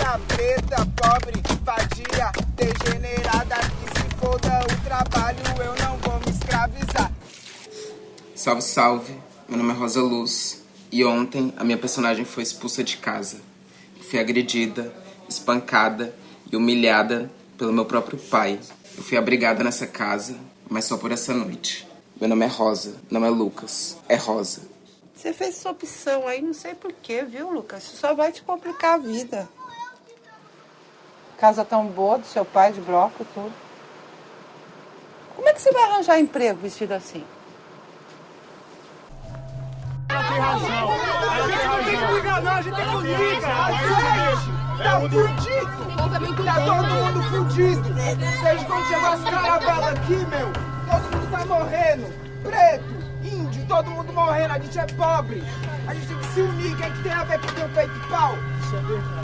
Bicha preta, pobre, vadia, degenerada, que se foda o trabalho, eu não vou me escravizar. Salve, salve. Meu nome é Rosa Luz. E ontem a minha personagem foi expulsa de casa. Fui agredida, espancada e humilhada pelo meu próprio pai. Eu fui abrigada nessa casa, mas só por essa noite. Meu nome é Rosa, não é Lucas. É Rosa. Você fez essa opção aí, não sei porquê, viu, Lucas? Isso só vai te complicar a vida. Casa tão boa do seu pai, de bloco, tudo. Como é que você vai arranjar emprego vestido assim? Tá fudido! Tá todo mundo fudido! Desde quando chegou as caravelas aqui, meu, todo mundo tá morrendo! Preto, índio, todo mundo morrendo, a gente é pobre! A gente tem que se unir, o que é que tem a ver com teu peito de pau?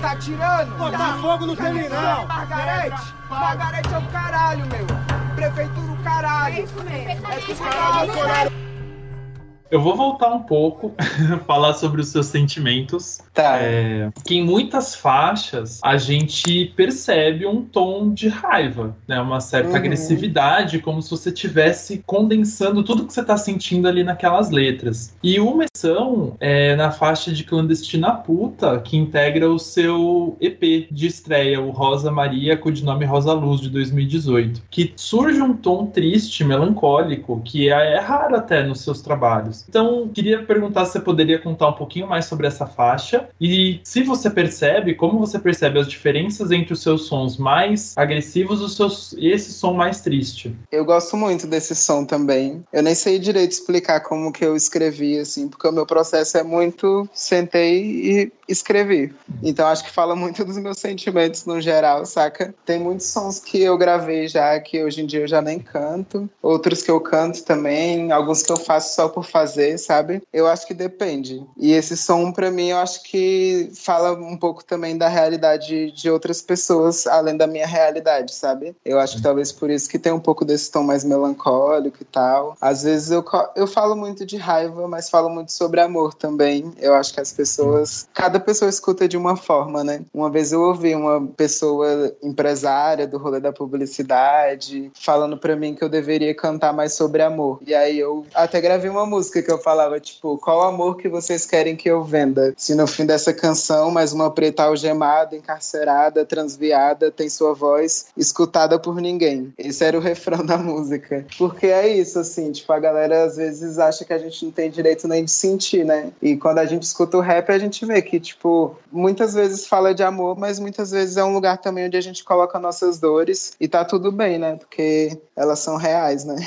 Tá tirando? Botar fogo no criminal. Margarete! Margarete é o caralho, meu! Prefeitura o caralho! É isso mesmo! É tudo caralho! Eu vou voltar um pouco, falar sobre os seus sentimentos. Tá. É, que em muitas faixas a gente percebe um tom de raiva, né? Uma certa Uhum. agressividade, como se você estivesse condensando tudo que você está sentindo ali naquelas letras. E uma exceção é na faixa de Clandestina Puta, que integra o seu EP de estreia, o Rosa Maria, codinome Rosa Luz, de 2018. Que surge um tom triste, melancólico, que é, é raro até nos seus trabalhos. Então, queria perguntar se você poderia contar um pouquinho mais sobre essa faixa e se você percebe, como você percebe as diferenças entre os seus sons mais agressivos os seus, e esse som mais triste. Eu gosto muito desse som também. Eu nem sei direito explicar como que eu escrevi, assim, porque o meu processo é muito sentei e escrevi. Então acho que fala muito dos meus sentimentos no geral, saca? Tem muitos sons que eu gravei já, que hoje em dia eu já nem canto. Outros que eu canto também, alguns que eu faço só por fazer, sabe? Eu acho que depende. E esse som, pra mim, eu acho que fala um pouco também da realidade de outras pessoas, além da minha realidade, sabe? Eu acho que talvez por isso que tem um pouco desse tom mais melancólico e tal. Às vezes eu, eu falo muito de raiva, mas falo muito sobre amor também. Eu acho que as pessoas. Cada pessoa escuta de uma forma, né? Uma vez eu ouvi uma pessoa empresária do rolê da publicidade falando pra mim que eu deveria cantar mais sobre amor. E aí eu até gravei uma música que eu falava, tipo, qual amor que vocês querem que eu venda? Se no fim dessa canção, mais uma preta algemada, encarcerada, transviada, tem sua voz escutada por ninguém. Esse era o refrão da música. Porque é isso, assim, tipo, a galera às vezes acha que a gente não tem direito nem de sentir, né? E quando a gente escuta o rap, a gente vê que, tipo, muitas vezes fala de amor, mas muitas vezes é um lugar também onde a gente coloca nossas dores e tá tudo bem, né? Porque elas são reais, né?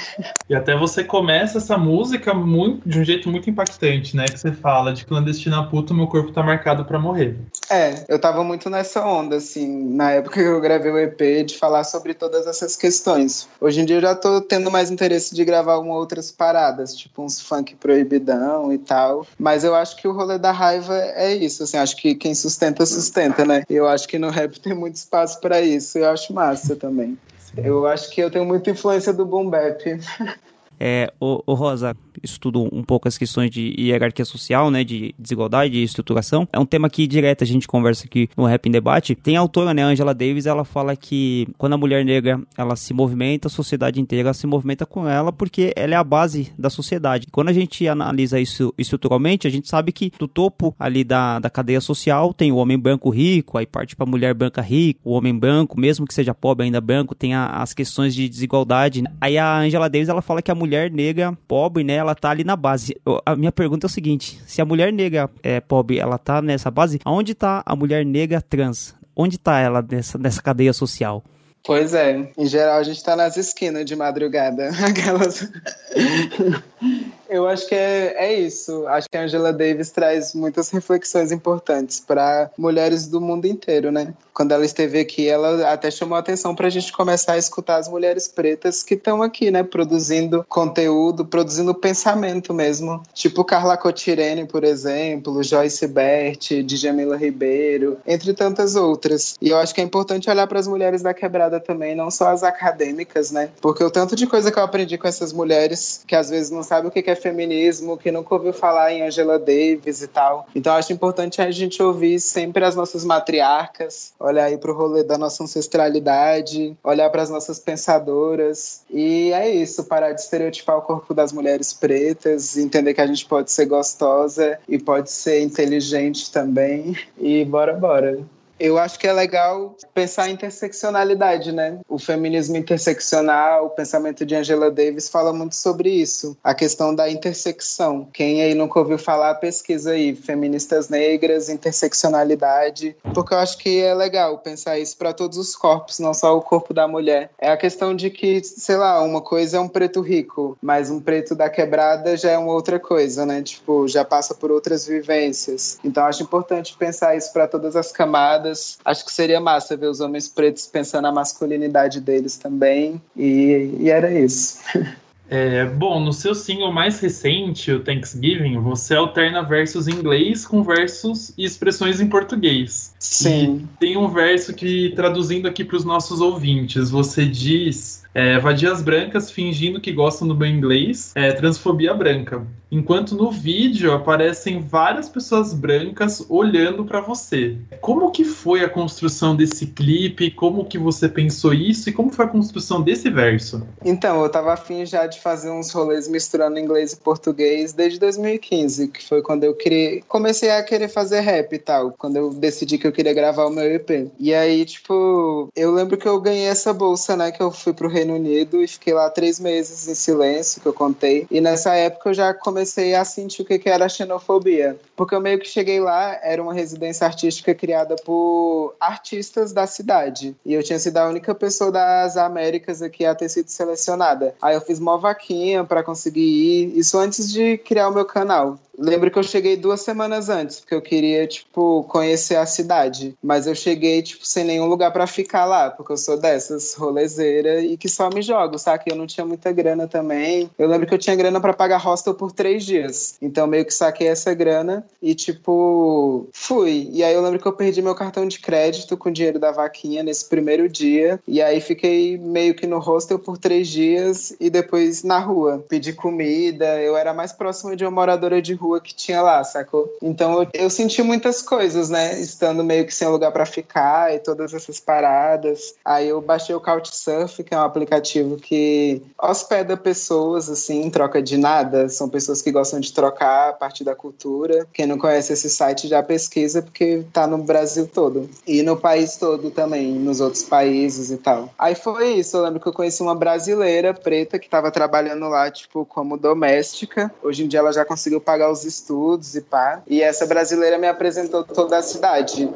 E até você começa essa música muito, de um jeito muito impactante, né? Que você fala de clandestina puta, meu corpo tá marcado pra morrer. É, eu tava muito nessa onda, assim, na época que eu gravei o EP, de falar sobre todas essas questões. Hoje em dia eu já tô tendo mais interesse de gravar uma outras paradas, tipo uns funk proibidão e tal. Mas eu acho que o rolê da raiva é isso, assim, acho que quem sustenta, sustenta, né? Eu acho que no rap tem muito espaço pra isso, eu acho massa também. Eu acho que eu tenho muita influência do boom bap. É, o, o Rosa estudo um pouco as questões de hierarquia social, né, de desigualdade e estruturação. É um tema que direto a gente conversa aqui no Rap em Debate. Tem a autora, né, Angela Davis, ela fala que quando a mulher negra, ela se movimenta, a sociedade inteira se movimenta com ela porque ela é a base da sociedade. Quando a gente analisa isso estruturalmente, a gente sabe que do topo ali da, da cadeia social tem o homem branco rico, aí parte para a mulher branca rica, o homem branco, mesmo que seja pobre ainda branco, tem a- as questões de desigualdade. Aí a Angela Davis, ela fala que a mulher mulher negra pobre, né, ela tá ali na base. Eu- A minha pergunta é o seguinte: se a mulher negra é pobre, ela tá nessa base, aonde tá a mulher negra trans? Onde tá ela nessa, nessa cadeia social? Pois é, em geral a gente tá nas esquinas de madrugada. Aquelas. Eu acho que é, é isso. Acho que a Angela Davis traz muitas reflexões importantes para mulheres do mundo inteiro, né? Quando ela esteve aqui, ela até chamou a atenção para a gente começar a escutar as mulheres pretas que estão aqui, né? Produzindo conteúdo, produzindo pensamento mesmo. Tipo Carla Cotirene, por exemplo, Joyce Bert, Djamila Ribeiro, entre tantas outras. E eu acho que é importante olhar para as mulheres da quebrada também, não só as acadêmicas, né? Porque o tanto de coisa que eu aprendi com essas mulheres que às vezes não sabem o que é feminismo, que nunca ouviu falar em Angela Davis e tal. Então acho importante a gente ouvir sempre as nossas matriarcas, olhar aí pro rolê da nossa ancestralidade, olhar para as nossas pensadoras. E é isso, parar de estereotipar o corpo das mulheres pretas, entender que a gente pode ser gostosa e pode ser inteligente também. E bora, bora. Eu acho que é legal pensar em interseccionalidade, né? O feminismo interseccional, o pensamento de Angela Davis fala muito sobre isso. A questão da intersecção. Quem aí nunca ouviu falar, pesquisa aí. Feministas negras, interseccionalidade. Porque eu acho que é legal pensar isso para todos os corpos, não só o corpo da mulher. É a questão de que, sei lá, uma coisa é um preto rico, mas um preto da quebrada já é uma outra coisa, né? Tipo, já passa por outras vivências. Então acho importante pensar isso para todas as camadas. Acho que seria massa ver os homens pretos pensando na masculinidade deles também. E, e era isso. É, bom, no seu single mais recente, o Thanksgiving, você alterna versos em inglês com versos e expressões em português. Sim. E tem um verso que, traduzindo aqui para os nossos ouvintes, você diz: é, vadias brancas fingindo que gostam do meu inglês, é, transfobia branca. Enquanto no vídeo aparecem várias pessoas brancas olhando para você. Como que foi a construção desse clipe? Como que você pensou isso? E como foi a construção desse verso? Então, eu tava afim já de fazer uns rolês misturando inglês e português desde 2015, que foi quando eu queria, comecei a querer fazer rap e tal, quando eu decidi que eu queria gravar o meu EP. E aí, tipo, eu lembro que eu ganhei essa bolsa, né, que eu fui pro Reino Unido e fiquei lá três meses em silêncio, que eu contei. E nessa época eu já comecei a sentir o que era xenofobia. Porque eu meio que cheguei lá, era uma residência artística criada por artistas da cidade. E eu tinha sido a única pessoa das Américas aqui a ter sido selecionada. Aí eu fiz uma vaquinha para conseguir ir, isso antes de criar o meu canal. Lembro que eu cheguei duas semanas antes, porque eu queria, tipo, conhecer a cidade. Mas eu cheguei, tipo, sem nenhum lugar para ficar lá, porque eu sou dessas rolezeira e que só me jogo, saca? Eu não tinha muita grana também. Eu lembro que eu tinha grana para pagar hostel por três dias. Então meio que saquei essa grana e, tipo, fui. E aí eu lembro que eu perdi meu cartão de crédito com o dinheiro da vaquinha nesse primeiro dia. E aí fiquei meio que no hostel por três dias e depois na rua. Pedi comida. Eu era mais próxima de uma moradora de rua que tinha lá, sacou? Então eu, eu senti muitas coisas, né? Estando meio que sem lugar para ficar e todas essas paradas. Aí eu baixei o Couchsurf, que é um aplicativo que hospeda pessoas, assim, em troca de nada. São pessoas que gostam de trocar a partir da cultura. Quem não conhece esse site já pesquisa, porque tá no Brasil todo. E no país todo também, nos outros países e tal. Aí foi isso. Eu lembro que eu conheci uma brasileira preta que tava trabalhando lá, tipo, como doméstica. Hoje em dia ela já conseguiu pagar os estudos e pá. E essa brasileira me apresentou toda a cidade.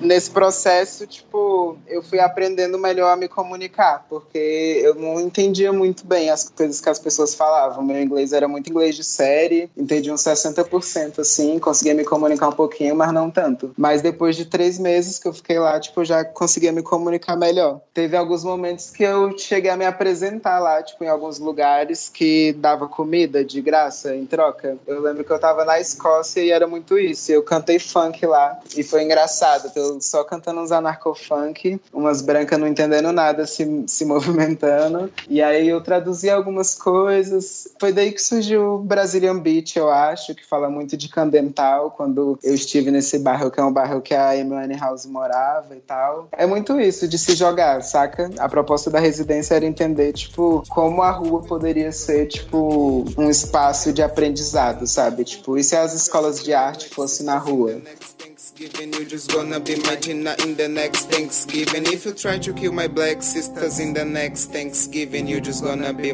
Nesse processo, tipo, eu fui aprendendo melhor a me comunicar, porque eu não entendia muito bem as coisas que as pessoas falavam. Meu inglês era muito inglês de série, entendi uns 60%, assim, conseguia me comunicar um pouquinho, mas não tanto. Mas depois de três meses que eu fiquei lá, tipo, eu já conseguia me comunicar melhor. Teve alguns momentos que eu cheguei a me apresentar lá, tipo, em alguns lugares que dava comida de graça em troca. Eu lembro que eu tava na Escócia e era muito isso. Eu cantei funk lá e foi engraçado. Eu só cantando uns anarcofunk, umas brancas não entendendo nada, se, se movimentando. E aí eu traduzi algumas coisas. Foi daí que surgiu o Brazilian Beach, eu acho, que fala muito de Candental, quando eu estive nesse bairro, que é um bairro que a Amy House morava e tal. É muito isso, de se jogar, saca? A proposta da residência era entender, tipo, como a rua poderia ser, tipo, um espaço de aprendizado, sabe? Tipo, e se as escolas de arte fossem na rua? Be be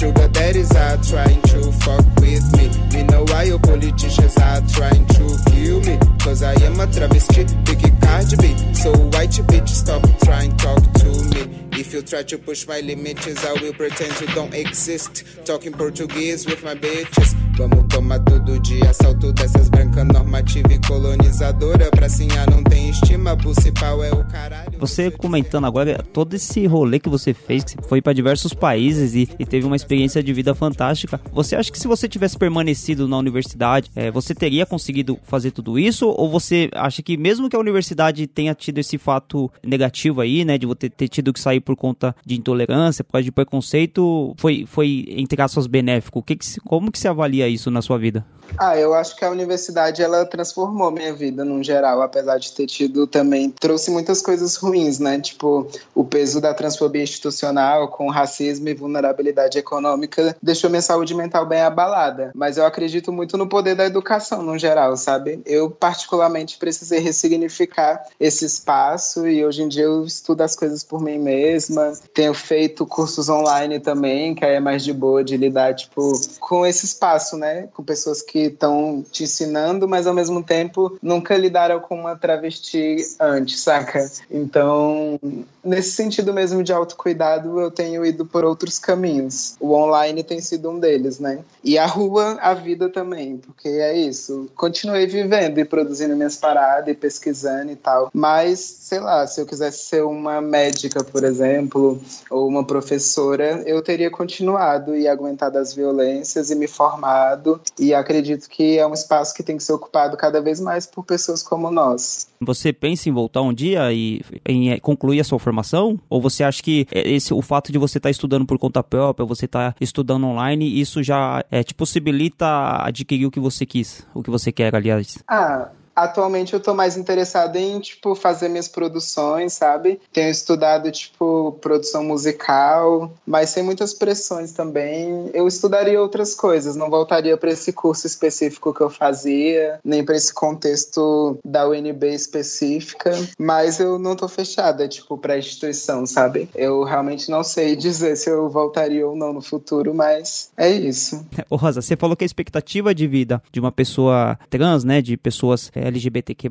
sugar daddies are trying to fuck with me. Me know why your politicians are trying to kill me. Cause I am a travesti, big Cardi B. So white bitch, stop trying to talk to me. If you try to push my limits, I will pretend you don't exist. Talking Portuguese with my bitches. Vamos tomar todo dia assalto dessas brancas normativa e colonizadora. Pra sinhar não tem estima, pau é o caralho. Você comentando agora todo esse rolê que você fez, que foi para diversos países e, e, teve uma experiência de vida fantástica. Você acha que se você tivesse permanecido na universidade, é, você teria conseguido fazer tudo isso? Ou você acha que mesmo que a universidade tenha tido esse fato negativo aí, né, de você ter tido que sair por conta de intolerância, por causa de preconceito, foi, foi entre aspas benéfico? Que que, como que se avalia isso na sua vida? Ah, eu acho que a universidade ela transformou minha vida no geral, apesar de ter tido também trouxe muitas coisas ruins, né? Tipo, o peso da transfobia institucional com racismo e vulnerabilidade econômica deixou minha saúde mental bem abalada. Mas eu acredito muito no poder da educação no geral, sabe? Eu particularmente precisei ressignificar esse espaço e hoje em dia eu estudo as coisas por mim mesma. Tenho feito cursos online também, que aí é mais de boa de lidar tipo com esse espaço, né? Com pessoas que estão te ensinando, mas ao mesmo tempo nunca lidaram com uma travesti antes, saca? Então, nesse sentido mesmo de autocuidado, eu tenho ido por outros caminhos. O online tem sido um deles, né? E a rua, a vida também, porque é isso. Continuei vivendo e produzindo minhas paradas e pesquisando e tal. Mas, sei lá, se eu quisesse ser uma médica, por exemplo, ou uma professora, eu teria continuado e aguentado as violências e me formado. E acredito que é um espaço que tem que ser ocupado cada vez mais por pessoas como nós. Você pensa em voltar um dia e em concluir a sua formação? Ou você acha que esse, o fato de você estar tá estudando por conta própria, você estar tá estudando online, isso já é, te possibilita adquirir o que você quis, o que você quer, aliás? Ah, Atualmente eu tô mais interessada em, tipo, fazer minhas produções, sabe? Tenho estudado, tipo, produção musical, mas sem muitas pressões também. Eu estudaria outras coisas, não voltaria para esse curso específico que eu fazia, nem para esse contexto da UNB específica, mas eu não tô fechada, tipo, pra instituição, sabe? Eu realmente não sei dizer se eu voltaria ou não no futuro, mas é isso. Ô Rosa, você falou que a expectativa de vida de uma pessoa trans, né, de pessoas é, LGBTQ+,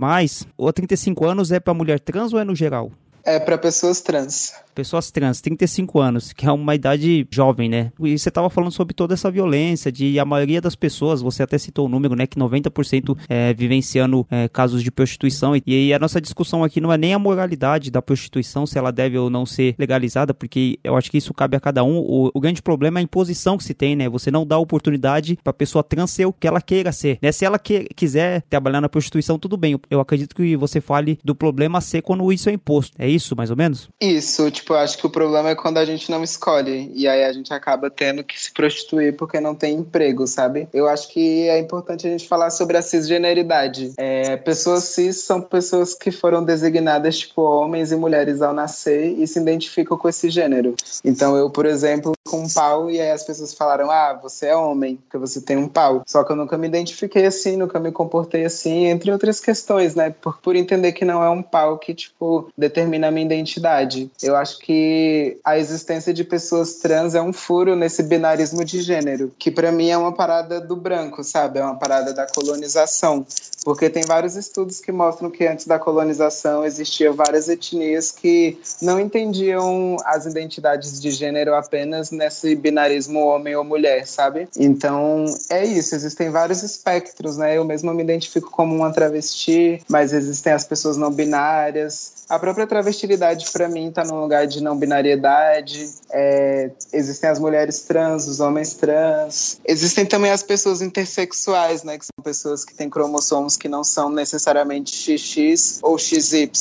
ou 35 anos é para mulher trans ou é no geral? É para pessoas trans pessoas trans, 35 anos, que é uma idade jovem, né? E você estava falando sobre toda essa violência, de a maioria das pessoas, você até citou o número, né? Que 90% é, vivenciando é, casos de prostituição. E, e a nossa discussão aqui não é nem a moralidade da prostituição, se ela deve ou não ser legalizada, porque eu acho que isso cabe a cada um. O, o grande problema é a imposição que se tem, né? Você não dá oportunidade para a pessoa trans ser o que ela queira ser, né? Se ela que, quiser trabalhar na prostituição, tudo bem. Eu acredito que você fale do problema ser quando isso é imposto. É isso, mais ou menos? Isso, tipo, eu acho que o problema é quando a gente não escolhe e aí a gente acaba tendo que se prostituir porque não tem emprego, sabe? Eu acho que é importante a gente falar sobre a cisgeneridade. É, pessoas cis são pessoas que foram designadas tipo homens e mulheres ao nascer e se identificam com esse gênero. Então eu, por exemplo, com um pau e aí as pessoas falaram: "Ah, você é homem, porque você tem um pau". Só que eu nunca me identifiquei assim, nunca me comportei assim, entre outras questões, né? Por, por entender que não é um pau que tipo determina a minha identidade. Eu acho que a existência de pessoas trans é um furo nesse binarismo de gênero, que para mim é uma parada do branco, sabe? É uma parada da colonização. Porque tem vários estudos que mostram que antes da colonização existiam várias etnias que não entendiam as identidades de gênero apenas nesse binarismo homem ou mulher, sabe? Então é isso, existem vários espectros, né? Eu mesma me identifico como uma travesti, mas existem as pessoas não binárias, a própria travestilidade, para mim, está num lugar de não binariedade. É, existem as mulheres trans, os homens trans. Existem também as pessoas intersexuais, né? Que são pessoas que têm cromossomos que não são necessariamente XX ou XY.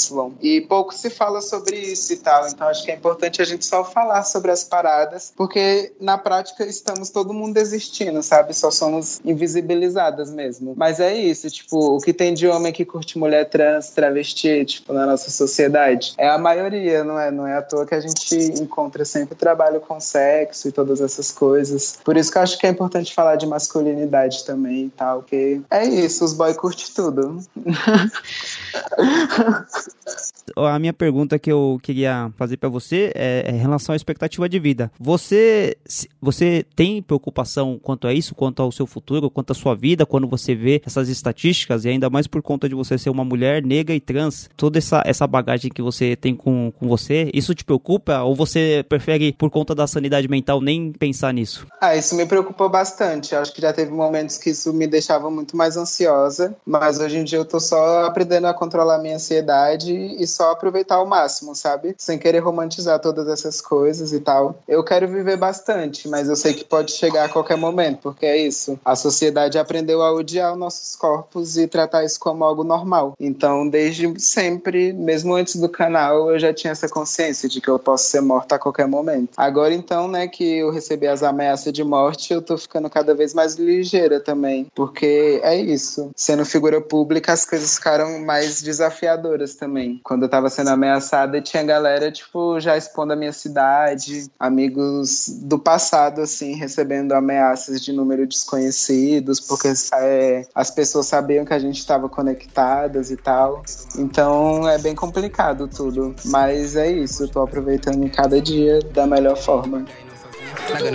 E pouco se fala sobre isso e tal. Então, acho que é importante a gente só falar sobre as paradas, porque na prática estamos todo mundo existindo, sabe? Só somos invisibilizadas mesmo. Mas é isso, tipo, o que tem de homem que curte mulher trans, travesti, tipo, na nossa sociedade sociedade. É a maioria, não é? Não é à toa que a gente encontra sempre trabalho com sexo e todas essas coisas. Por isso que eu acho que é importante falar de masculinidade também e tal, que é isso, os boy curte tudo. a minha pergunta que eu queria fazer para você é, é, em relação à expectativa de vida. Você, você tem preocupação quanto a isso, quanto ao seu futuro, quanto à sua vida, quando você vê essas estatísticas e ainda mais por conta de você ser uma mulher negra e trans, toda essa, essa bagagem que você tem com, com você, isso te preocupa ou você prefere, por conta da sanidade mental, nem pensar nisso? Ah, isso me preocupa bastante. Acho que já teve momentos que isso me deixava muito mais ansiosa, mas hoje em dia eu tô só aprendendo a controlar minha ansiedade e só aproveitar ao máximo, sabe? Sem querer romantizar todas essas coisas e tal. Eu quero viver bastante, mas eu sei que pode chegar a qualquer momento, porque é isso. A sociedade aprendeu a odiar os nossos corpos e tratar isso como algo normal. Então, desde sempre, mesmo antes do canal, eu já tinha essa consciência de que eu posso ser morta a qualquer momento. Agora, então, né, que eu recebi as ameaças de morte, eu tô ficando cada vez mais ligeira também, porque é isso. Sendo figura pública, as coisas ficaram mais desafiadoras também. Quando eu tava sendo ameaçada, tinha galera, tipo, já expondo a minha cidade, amigos do passado, assim, recebendo ameaças de número desconhecidos, porque é, as pessoas sabiam que a gente estava conectadas e tal. Então é bem complicado tudo. Mas é isso, eu tô aproveitando cada dia da melhor forma.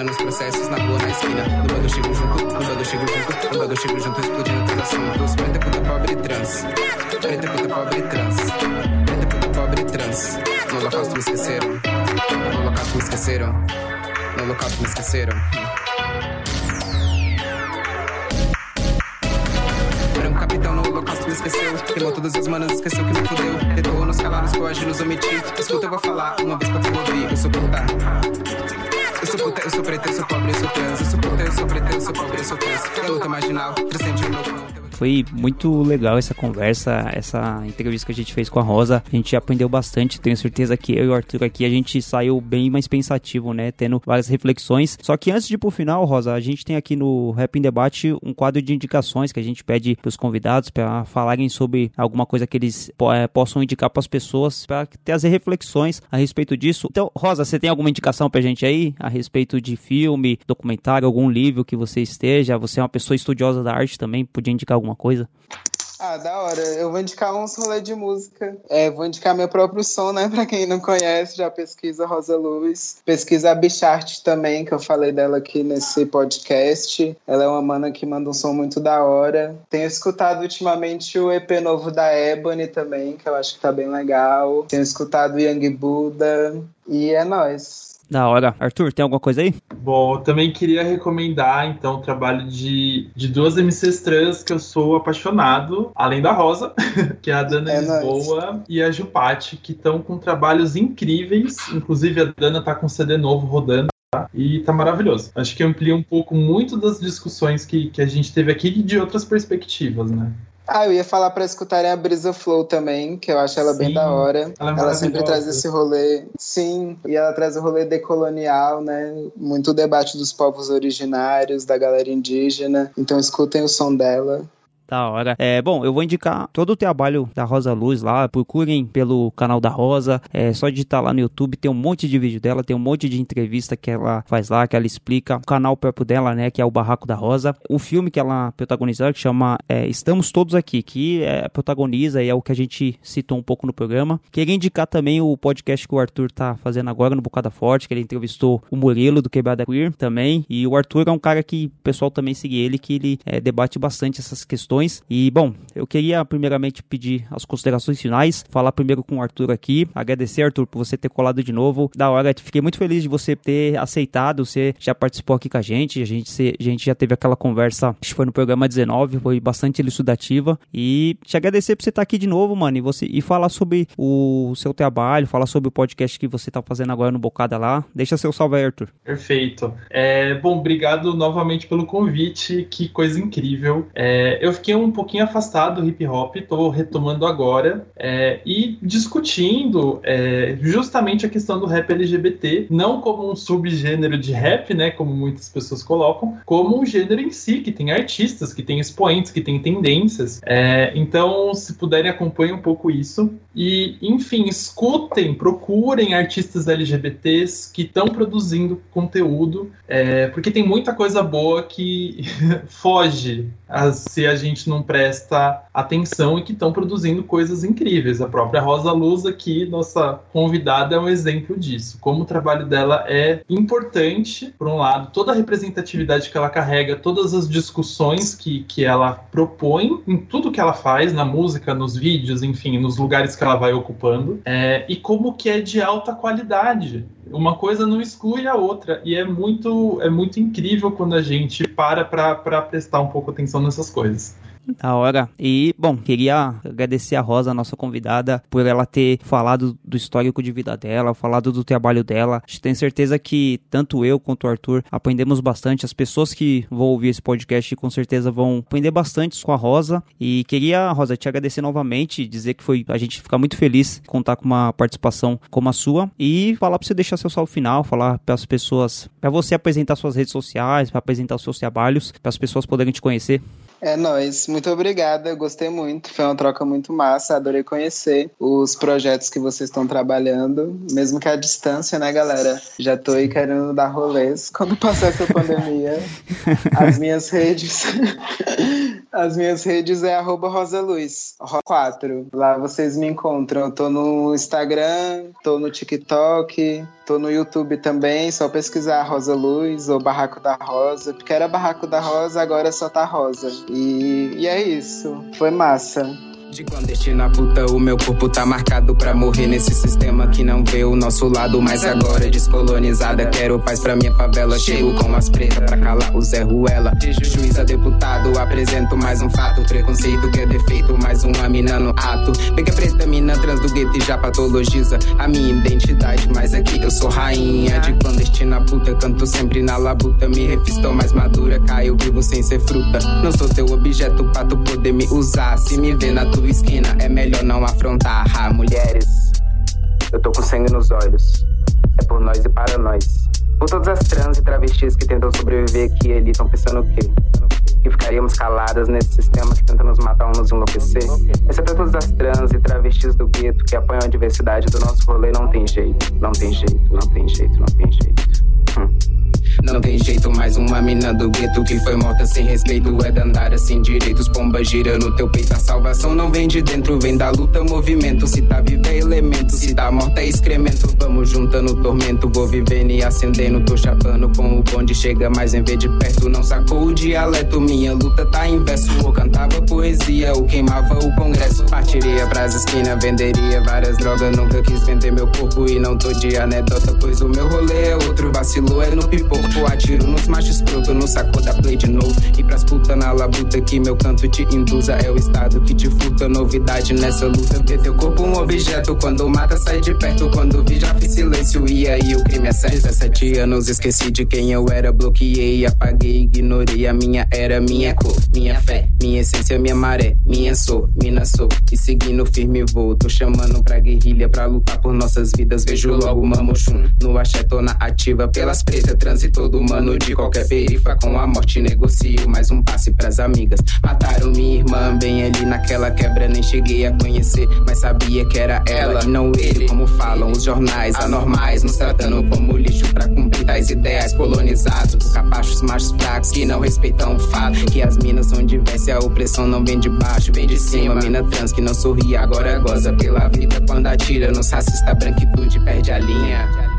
Nos processos, na rua, na esquina. No bando chego junto, no bando chego junto, no bando chego junto, explodindo assuntos. Preta, puta, pobre, trans. Preta, puta, pobre, trans. No holocausto me esqueceram. No holocausto me esqueceram. No holocausto me esqueceram. Branco capitão no holocausto me esqueceu. Queimou todas as manas, esqueceu que me fudeu. Tentou nos calar, nos coage, nos omitir. Escuta, eu vou falar uma vez pra tu ouvir. Eu sou puta. Eu sou puta, eu sou preta, eu sou pobre, eu sou trans. Eu sou puta, eu sou preta, eu sou pobre, eu sou trans. Luta marginal, transcende o meu. Foi muito legal essa conversa, essa entrevista que a gente fez com a Rosa. A gente aprendeu bastante. Tenho certeza que eu e o Arthur aqui a gente saiu bem mais pensativo, né? Tendo várias reflexões. Só que antes de ir pro final, Rosa, a gente tem aqui no Rap em Debate um quadro de indicações que a gente pede pros convidados para falarem sobre alguma coisa que eles é, possam indicar para as pessoas para trazer reflexões a respeito disso. Então, Rosa, você tem alguma indicação pra gente aí a respeito de filme, documentário, algum livro que você esteja? Você é uma pessoa estudiosa da arte também, podia indicar alguma coisa? Ah, da hora. Eu vou indicar uns rolê de música. É, vou indicar meu próprio som, né? Pra quem não conhece, já pesquisa Rosa Luz. Pesquisa a Bichart também, que eu falei dela aqui nesse podcast. Ela é uma mana que manda um som muito da hora. Tenho escutado ultimamente o EP novo da Ebony também, que eu acho que tá bem legal. Tenho escutado Young Buddha. E é nóis. Da hora. Arthur, tem alguma coisa aí? Bom, eu também queria recomendar, então, o trabalho de, de duas MCs trans que eu sou apaixonado, além da Rosa, que é a Dana É Lisboa e a Jupati, que estão com trabalhos incríveis. Inclusive, a Dana tá com um CD novo rodando. tá? E tá maravilhoso. Acho que amplia um pouco muito das discussões que, que a gente teve aqui e de outras perspectivas, né? Ah, eu ia falar pra escutarem a Brisa Flow também, que eu acho ela bem Sim, da hora. ela é ela sempre traz esse rolê. Sim, e ela traz o rolê decolonial, né? Muito debate dos povos originários, da galera indígena. Então escutem o som dela. Da hora. É, bom, eu vou indicar todo o trabalho da Rosa Luz lá. Procurem pelo canal da Rosa. É só digitar lá no YouTube. Tem um monte de vídeo dela, tem um monte de entrevista que ela faz lá, que ela explica. O canal próprio dela, né, que é o Barraco da Rosa. O filme que ela protagonizou, que chama é, Estamos Todos Aqui, que é, protagoniza e é o que a gente citou um pouco no programa. Queria indicar também o podcast que o Arthur tá fazendo agora no Bocada Forte, que ele entrevistou o Murilo do Quebrada Queer também. E o Arthur é um cara que o pessoal também segue ele, que ele é, debate bastante essas questões. E, bom, eu queria primeiramente pedir as considerações finais, falar primeiro com o Arthur aqui, agradecer, Arthur, por você ter colado de novo. Da hora, fiquei muito feliz de você ter aceitado, você já participou aqui com a gente, a gente, a gente já teve aquela conversa, acho que foi no programa 19, foi bastante elucidativa. E te agradecer por você estar aqui de novo, mano, e, você, e falar sobre o seu trabalho, falar sobre o podcast que você tá fazendo agora no Bocada lá. Deixa seu salve aí, Arthur. Perfeito. É, bom, obrigado novamente pelo convite, que coisa incrível. É, eu fiquei um pouquinho afastado do hip hop, tô retomando agora é, e discutindo é, justamente a questão do rap LGBT, não como um subgênero de rap, né, como muitas pessoas colocam, como um gênero em si, que tem artistas, que tem expoentes, que tem tendências. É, então, se puderem, acompanhem um pouco isso. E, enfim, escutem, procurem artistas LGBTs que estão produzindo conteúdo, é, porque tem muita coisa boa que foge a, se a gente gente não presta atenção e que estão produzindo coisas incríveis. A própria Rosa Luz aqui, nossa convidada, é um exemplo disso. Como o trabalho dela é importante, por um lado, toda a representatividade que ela carrega, todas as discussões que, que ela propõe em tudo que ela faz, na música, nos vídeos, enfim, nos lugares que ela vai ocupando, é, e como que é de alta qualidade uma coisa não exclui a outra e é muito é muito incrível quando a gente para para prestar um pouco atenção nessas coisas. Da hora. E, bom, queria agradecer a Rosa, nossa convidada, por ela ter falado do histórico de vida dela, falado do trabalho dela. Tenho certeza que tanto eu quanto o Arthur aprendemos bastante. As pessoas que vão ouvir esse podcast com certeza vão aprender bastante com a Rosa. E queria, Rosa, te agradecer novamente, dizer que foi a gente fica muito feliz contar com uma participação como a sua e falar para você deixar seu salve final, falar para as pessoas, para você apresentar suas redes sociais, para apresentar os seus trabalhos, para as pessoas poderem te conhecer. É nóis, muito obrigada, eu gostei muito, foi uma troca muito massa, adorei conhecer os projetos que vocês estão trabalhando, mesmo que à distância, né, galera? Já tô aí querendo dar rolês quando passar essa pandemia. As minhas redes, as minhas redes é rosaluz, 4. Lá vocês me encontram, eu tô no Instagram, tô no TikTok, Tô no YouTube também, só pesquisar Rosa Luz ou Barraco da Rosa, porque era Barraco da Rosa, agora só tá Rosa. E, e é isso. Foi massa. De clandestina puta, o meu corpo tá marcado pra morrer nesse sistema que não vê o nosso lado. Mas agora descolonizada, quero paz pra minha favela. Chego com as pretas pra calar o Zé Ruela. A deputado, apresento mais um fato. Preconceito que é defeito, mais uma mina no ato. Pega preta, mina trans do gueto e já patologiza a minha identidade. Mas aqui eu sou rainha de clandestina puta. Canto sempre na labuta, me refisto mais madura. Caio vivo sem ser fruta. Não sou teu objeto pra tu poder me usar. Se me vê na tua esquina, é melhor não afrontar. Ah, mulheres, eu tô com sangue nos olhos. É por nós e para nós. Por todas as trans e travestis que tentam sobreviver aqui e ali, estão pensando o quê? Que ficaríamos caladas nesse sistema que tenta nos matar ou nos enlouquecer? Essa é pra todas as trans e travestis do gueto que apoiam a diversidade do nosso rolê. Não tem jeito, não tem jeito, não tem jeito, não tem jeito. Hum. Não tem jeito, mais uma mina do gueto que foi morta sem respeito. É dandara sem direitos, pomba gira no teu peito. A salvação não vem de dentro, vem da luta, movimento. Se tá viva é elemento, se tá morta é excremento. Vamos juntando tormento, vou vivendo e acendendo. Tô chapando com o bonde, chega mais em vez de perto. Não sacou o dialeto, minha luta tá em verso. Ou cantava poesia, ou queimava o congresso. Partiria pras esquinas, venderia várias drogas. Nunca quis vender meu corpo e não tô de anedota, pois o meu rolê é outro. Vacilou é no pipoco. Atiro nos machos escroto, no saco da play de novo. E pras puta na labuta que meu canto te induza. É o estado que te furta, novidade nessa luta. Ver teu corpo um objeto, quando mata sai de perto. Quando vi já fiz silêncio, e aí o crime é sério. 17 anos esqueci de quem eu era, bloqueei, apaguei, ignorei. A minha era, minha cor, minha fé, minha essência, minha maré. Minha sou, mina sou, e seguindo firme vou. Tô chamando pra guerrilha, pra lutar por nossas vidas. Vejo logo Mamochum, no axé tô na ativa. Pelas pretas, transe todo humano de qualquer perifa. Com a morte negocio mais um passe pras amigas. Mataram minha irmã bem ali naquela quebra, nem cheguei a conhecer. Mas sabia que era ela e não ele, como falam os jornais anormais. Nos tratando como lixo pra cumprir tais ideias colonizados. Por capachos machos fracos que não respeitam o fato. Que as minas onde vence a opressão não vem de baixo, vem de cima. Mina trans que não sorri, agora goza pela vida. Quando atira nos racista, branquitude perde a linha.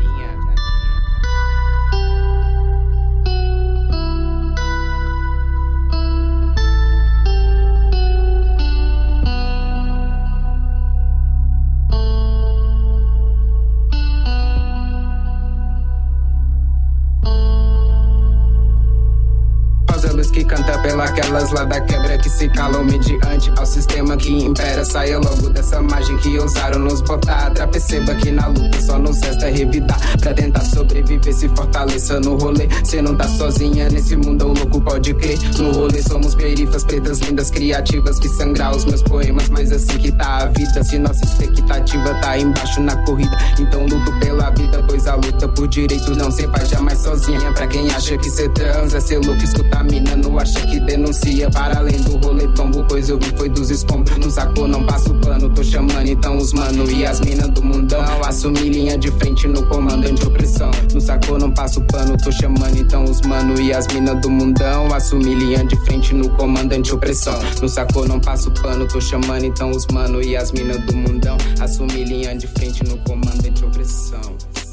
Pela aquelas lá da quebra que se calam mediante ao sistema que impera. Saia logo dessa margem que ousaram nos botar. Perceba que na luta só nos resta revidar pra tentar sobreviver. Se fortaleça no rolê. Cê não tá sozinha nesse mundo, o louco pode crer. No rolê somos perifas, pretas, lindas, criativas que sangrar os meus poemas. Mas assim que tá a vida, se nossa expectativa tá embaixo na corrida. Então luto pela vida, pois a luta por direitos não se faz jamais sozinha. Pra quem acha que ser trans é ser louco, escuta a mina, não acha que denuncia para além do rolê tombo. Pois eu vi foi dos escombros. Não sacou, não passo pano. Tô chamando então os mano e as minas do mundão. Assumi linha de frente no comando anti-opressão. No sacou, não passo pano. Tô chamando então os mano e as minas do mundão. Assumi linha de frente no comando anti-opressão. No sacou, não passo pano. Tô chamando então os mano e as minas do mundão. Assumi linha de frente no comando anti-opressão.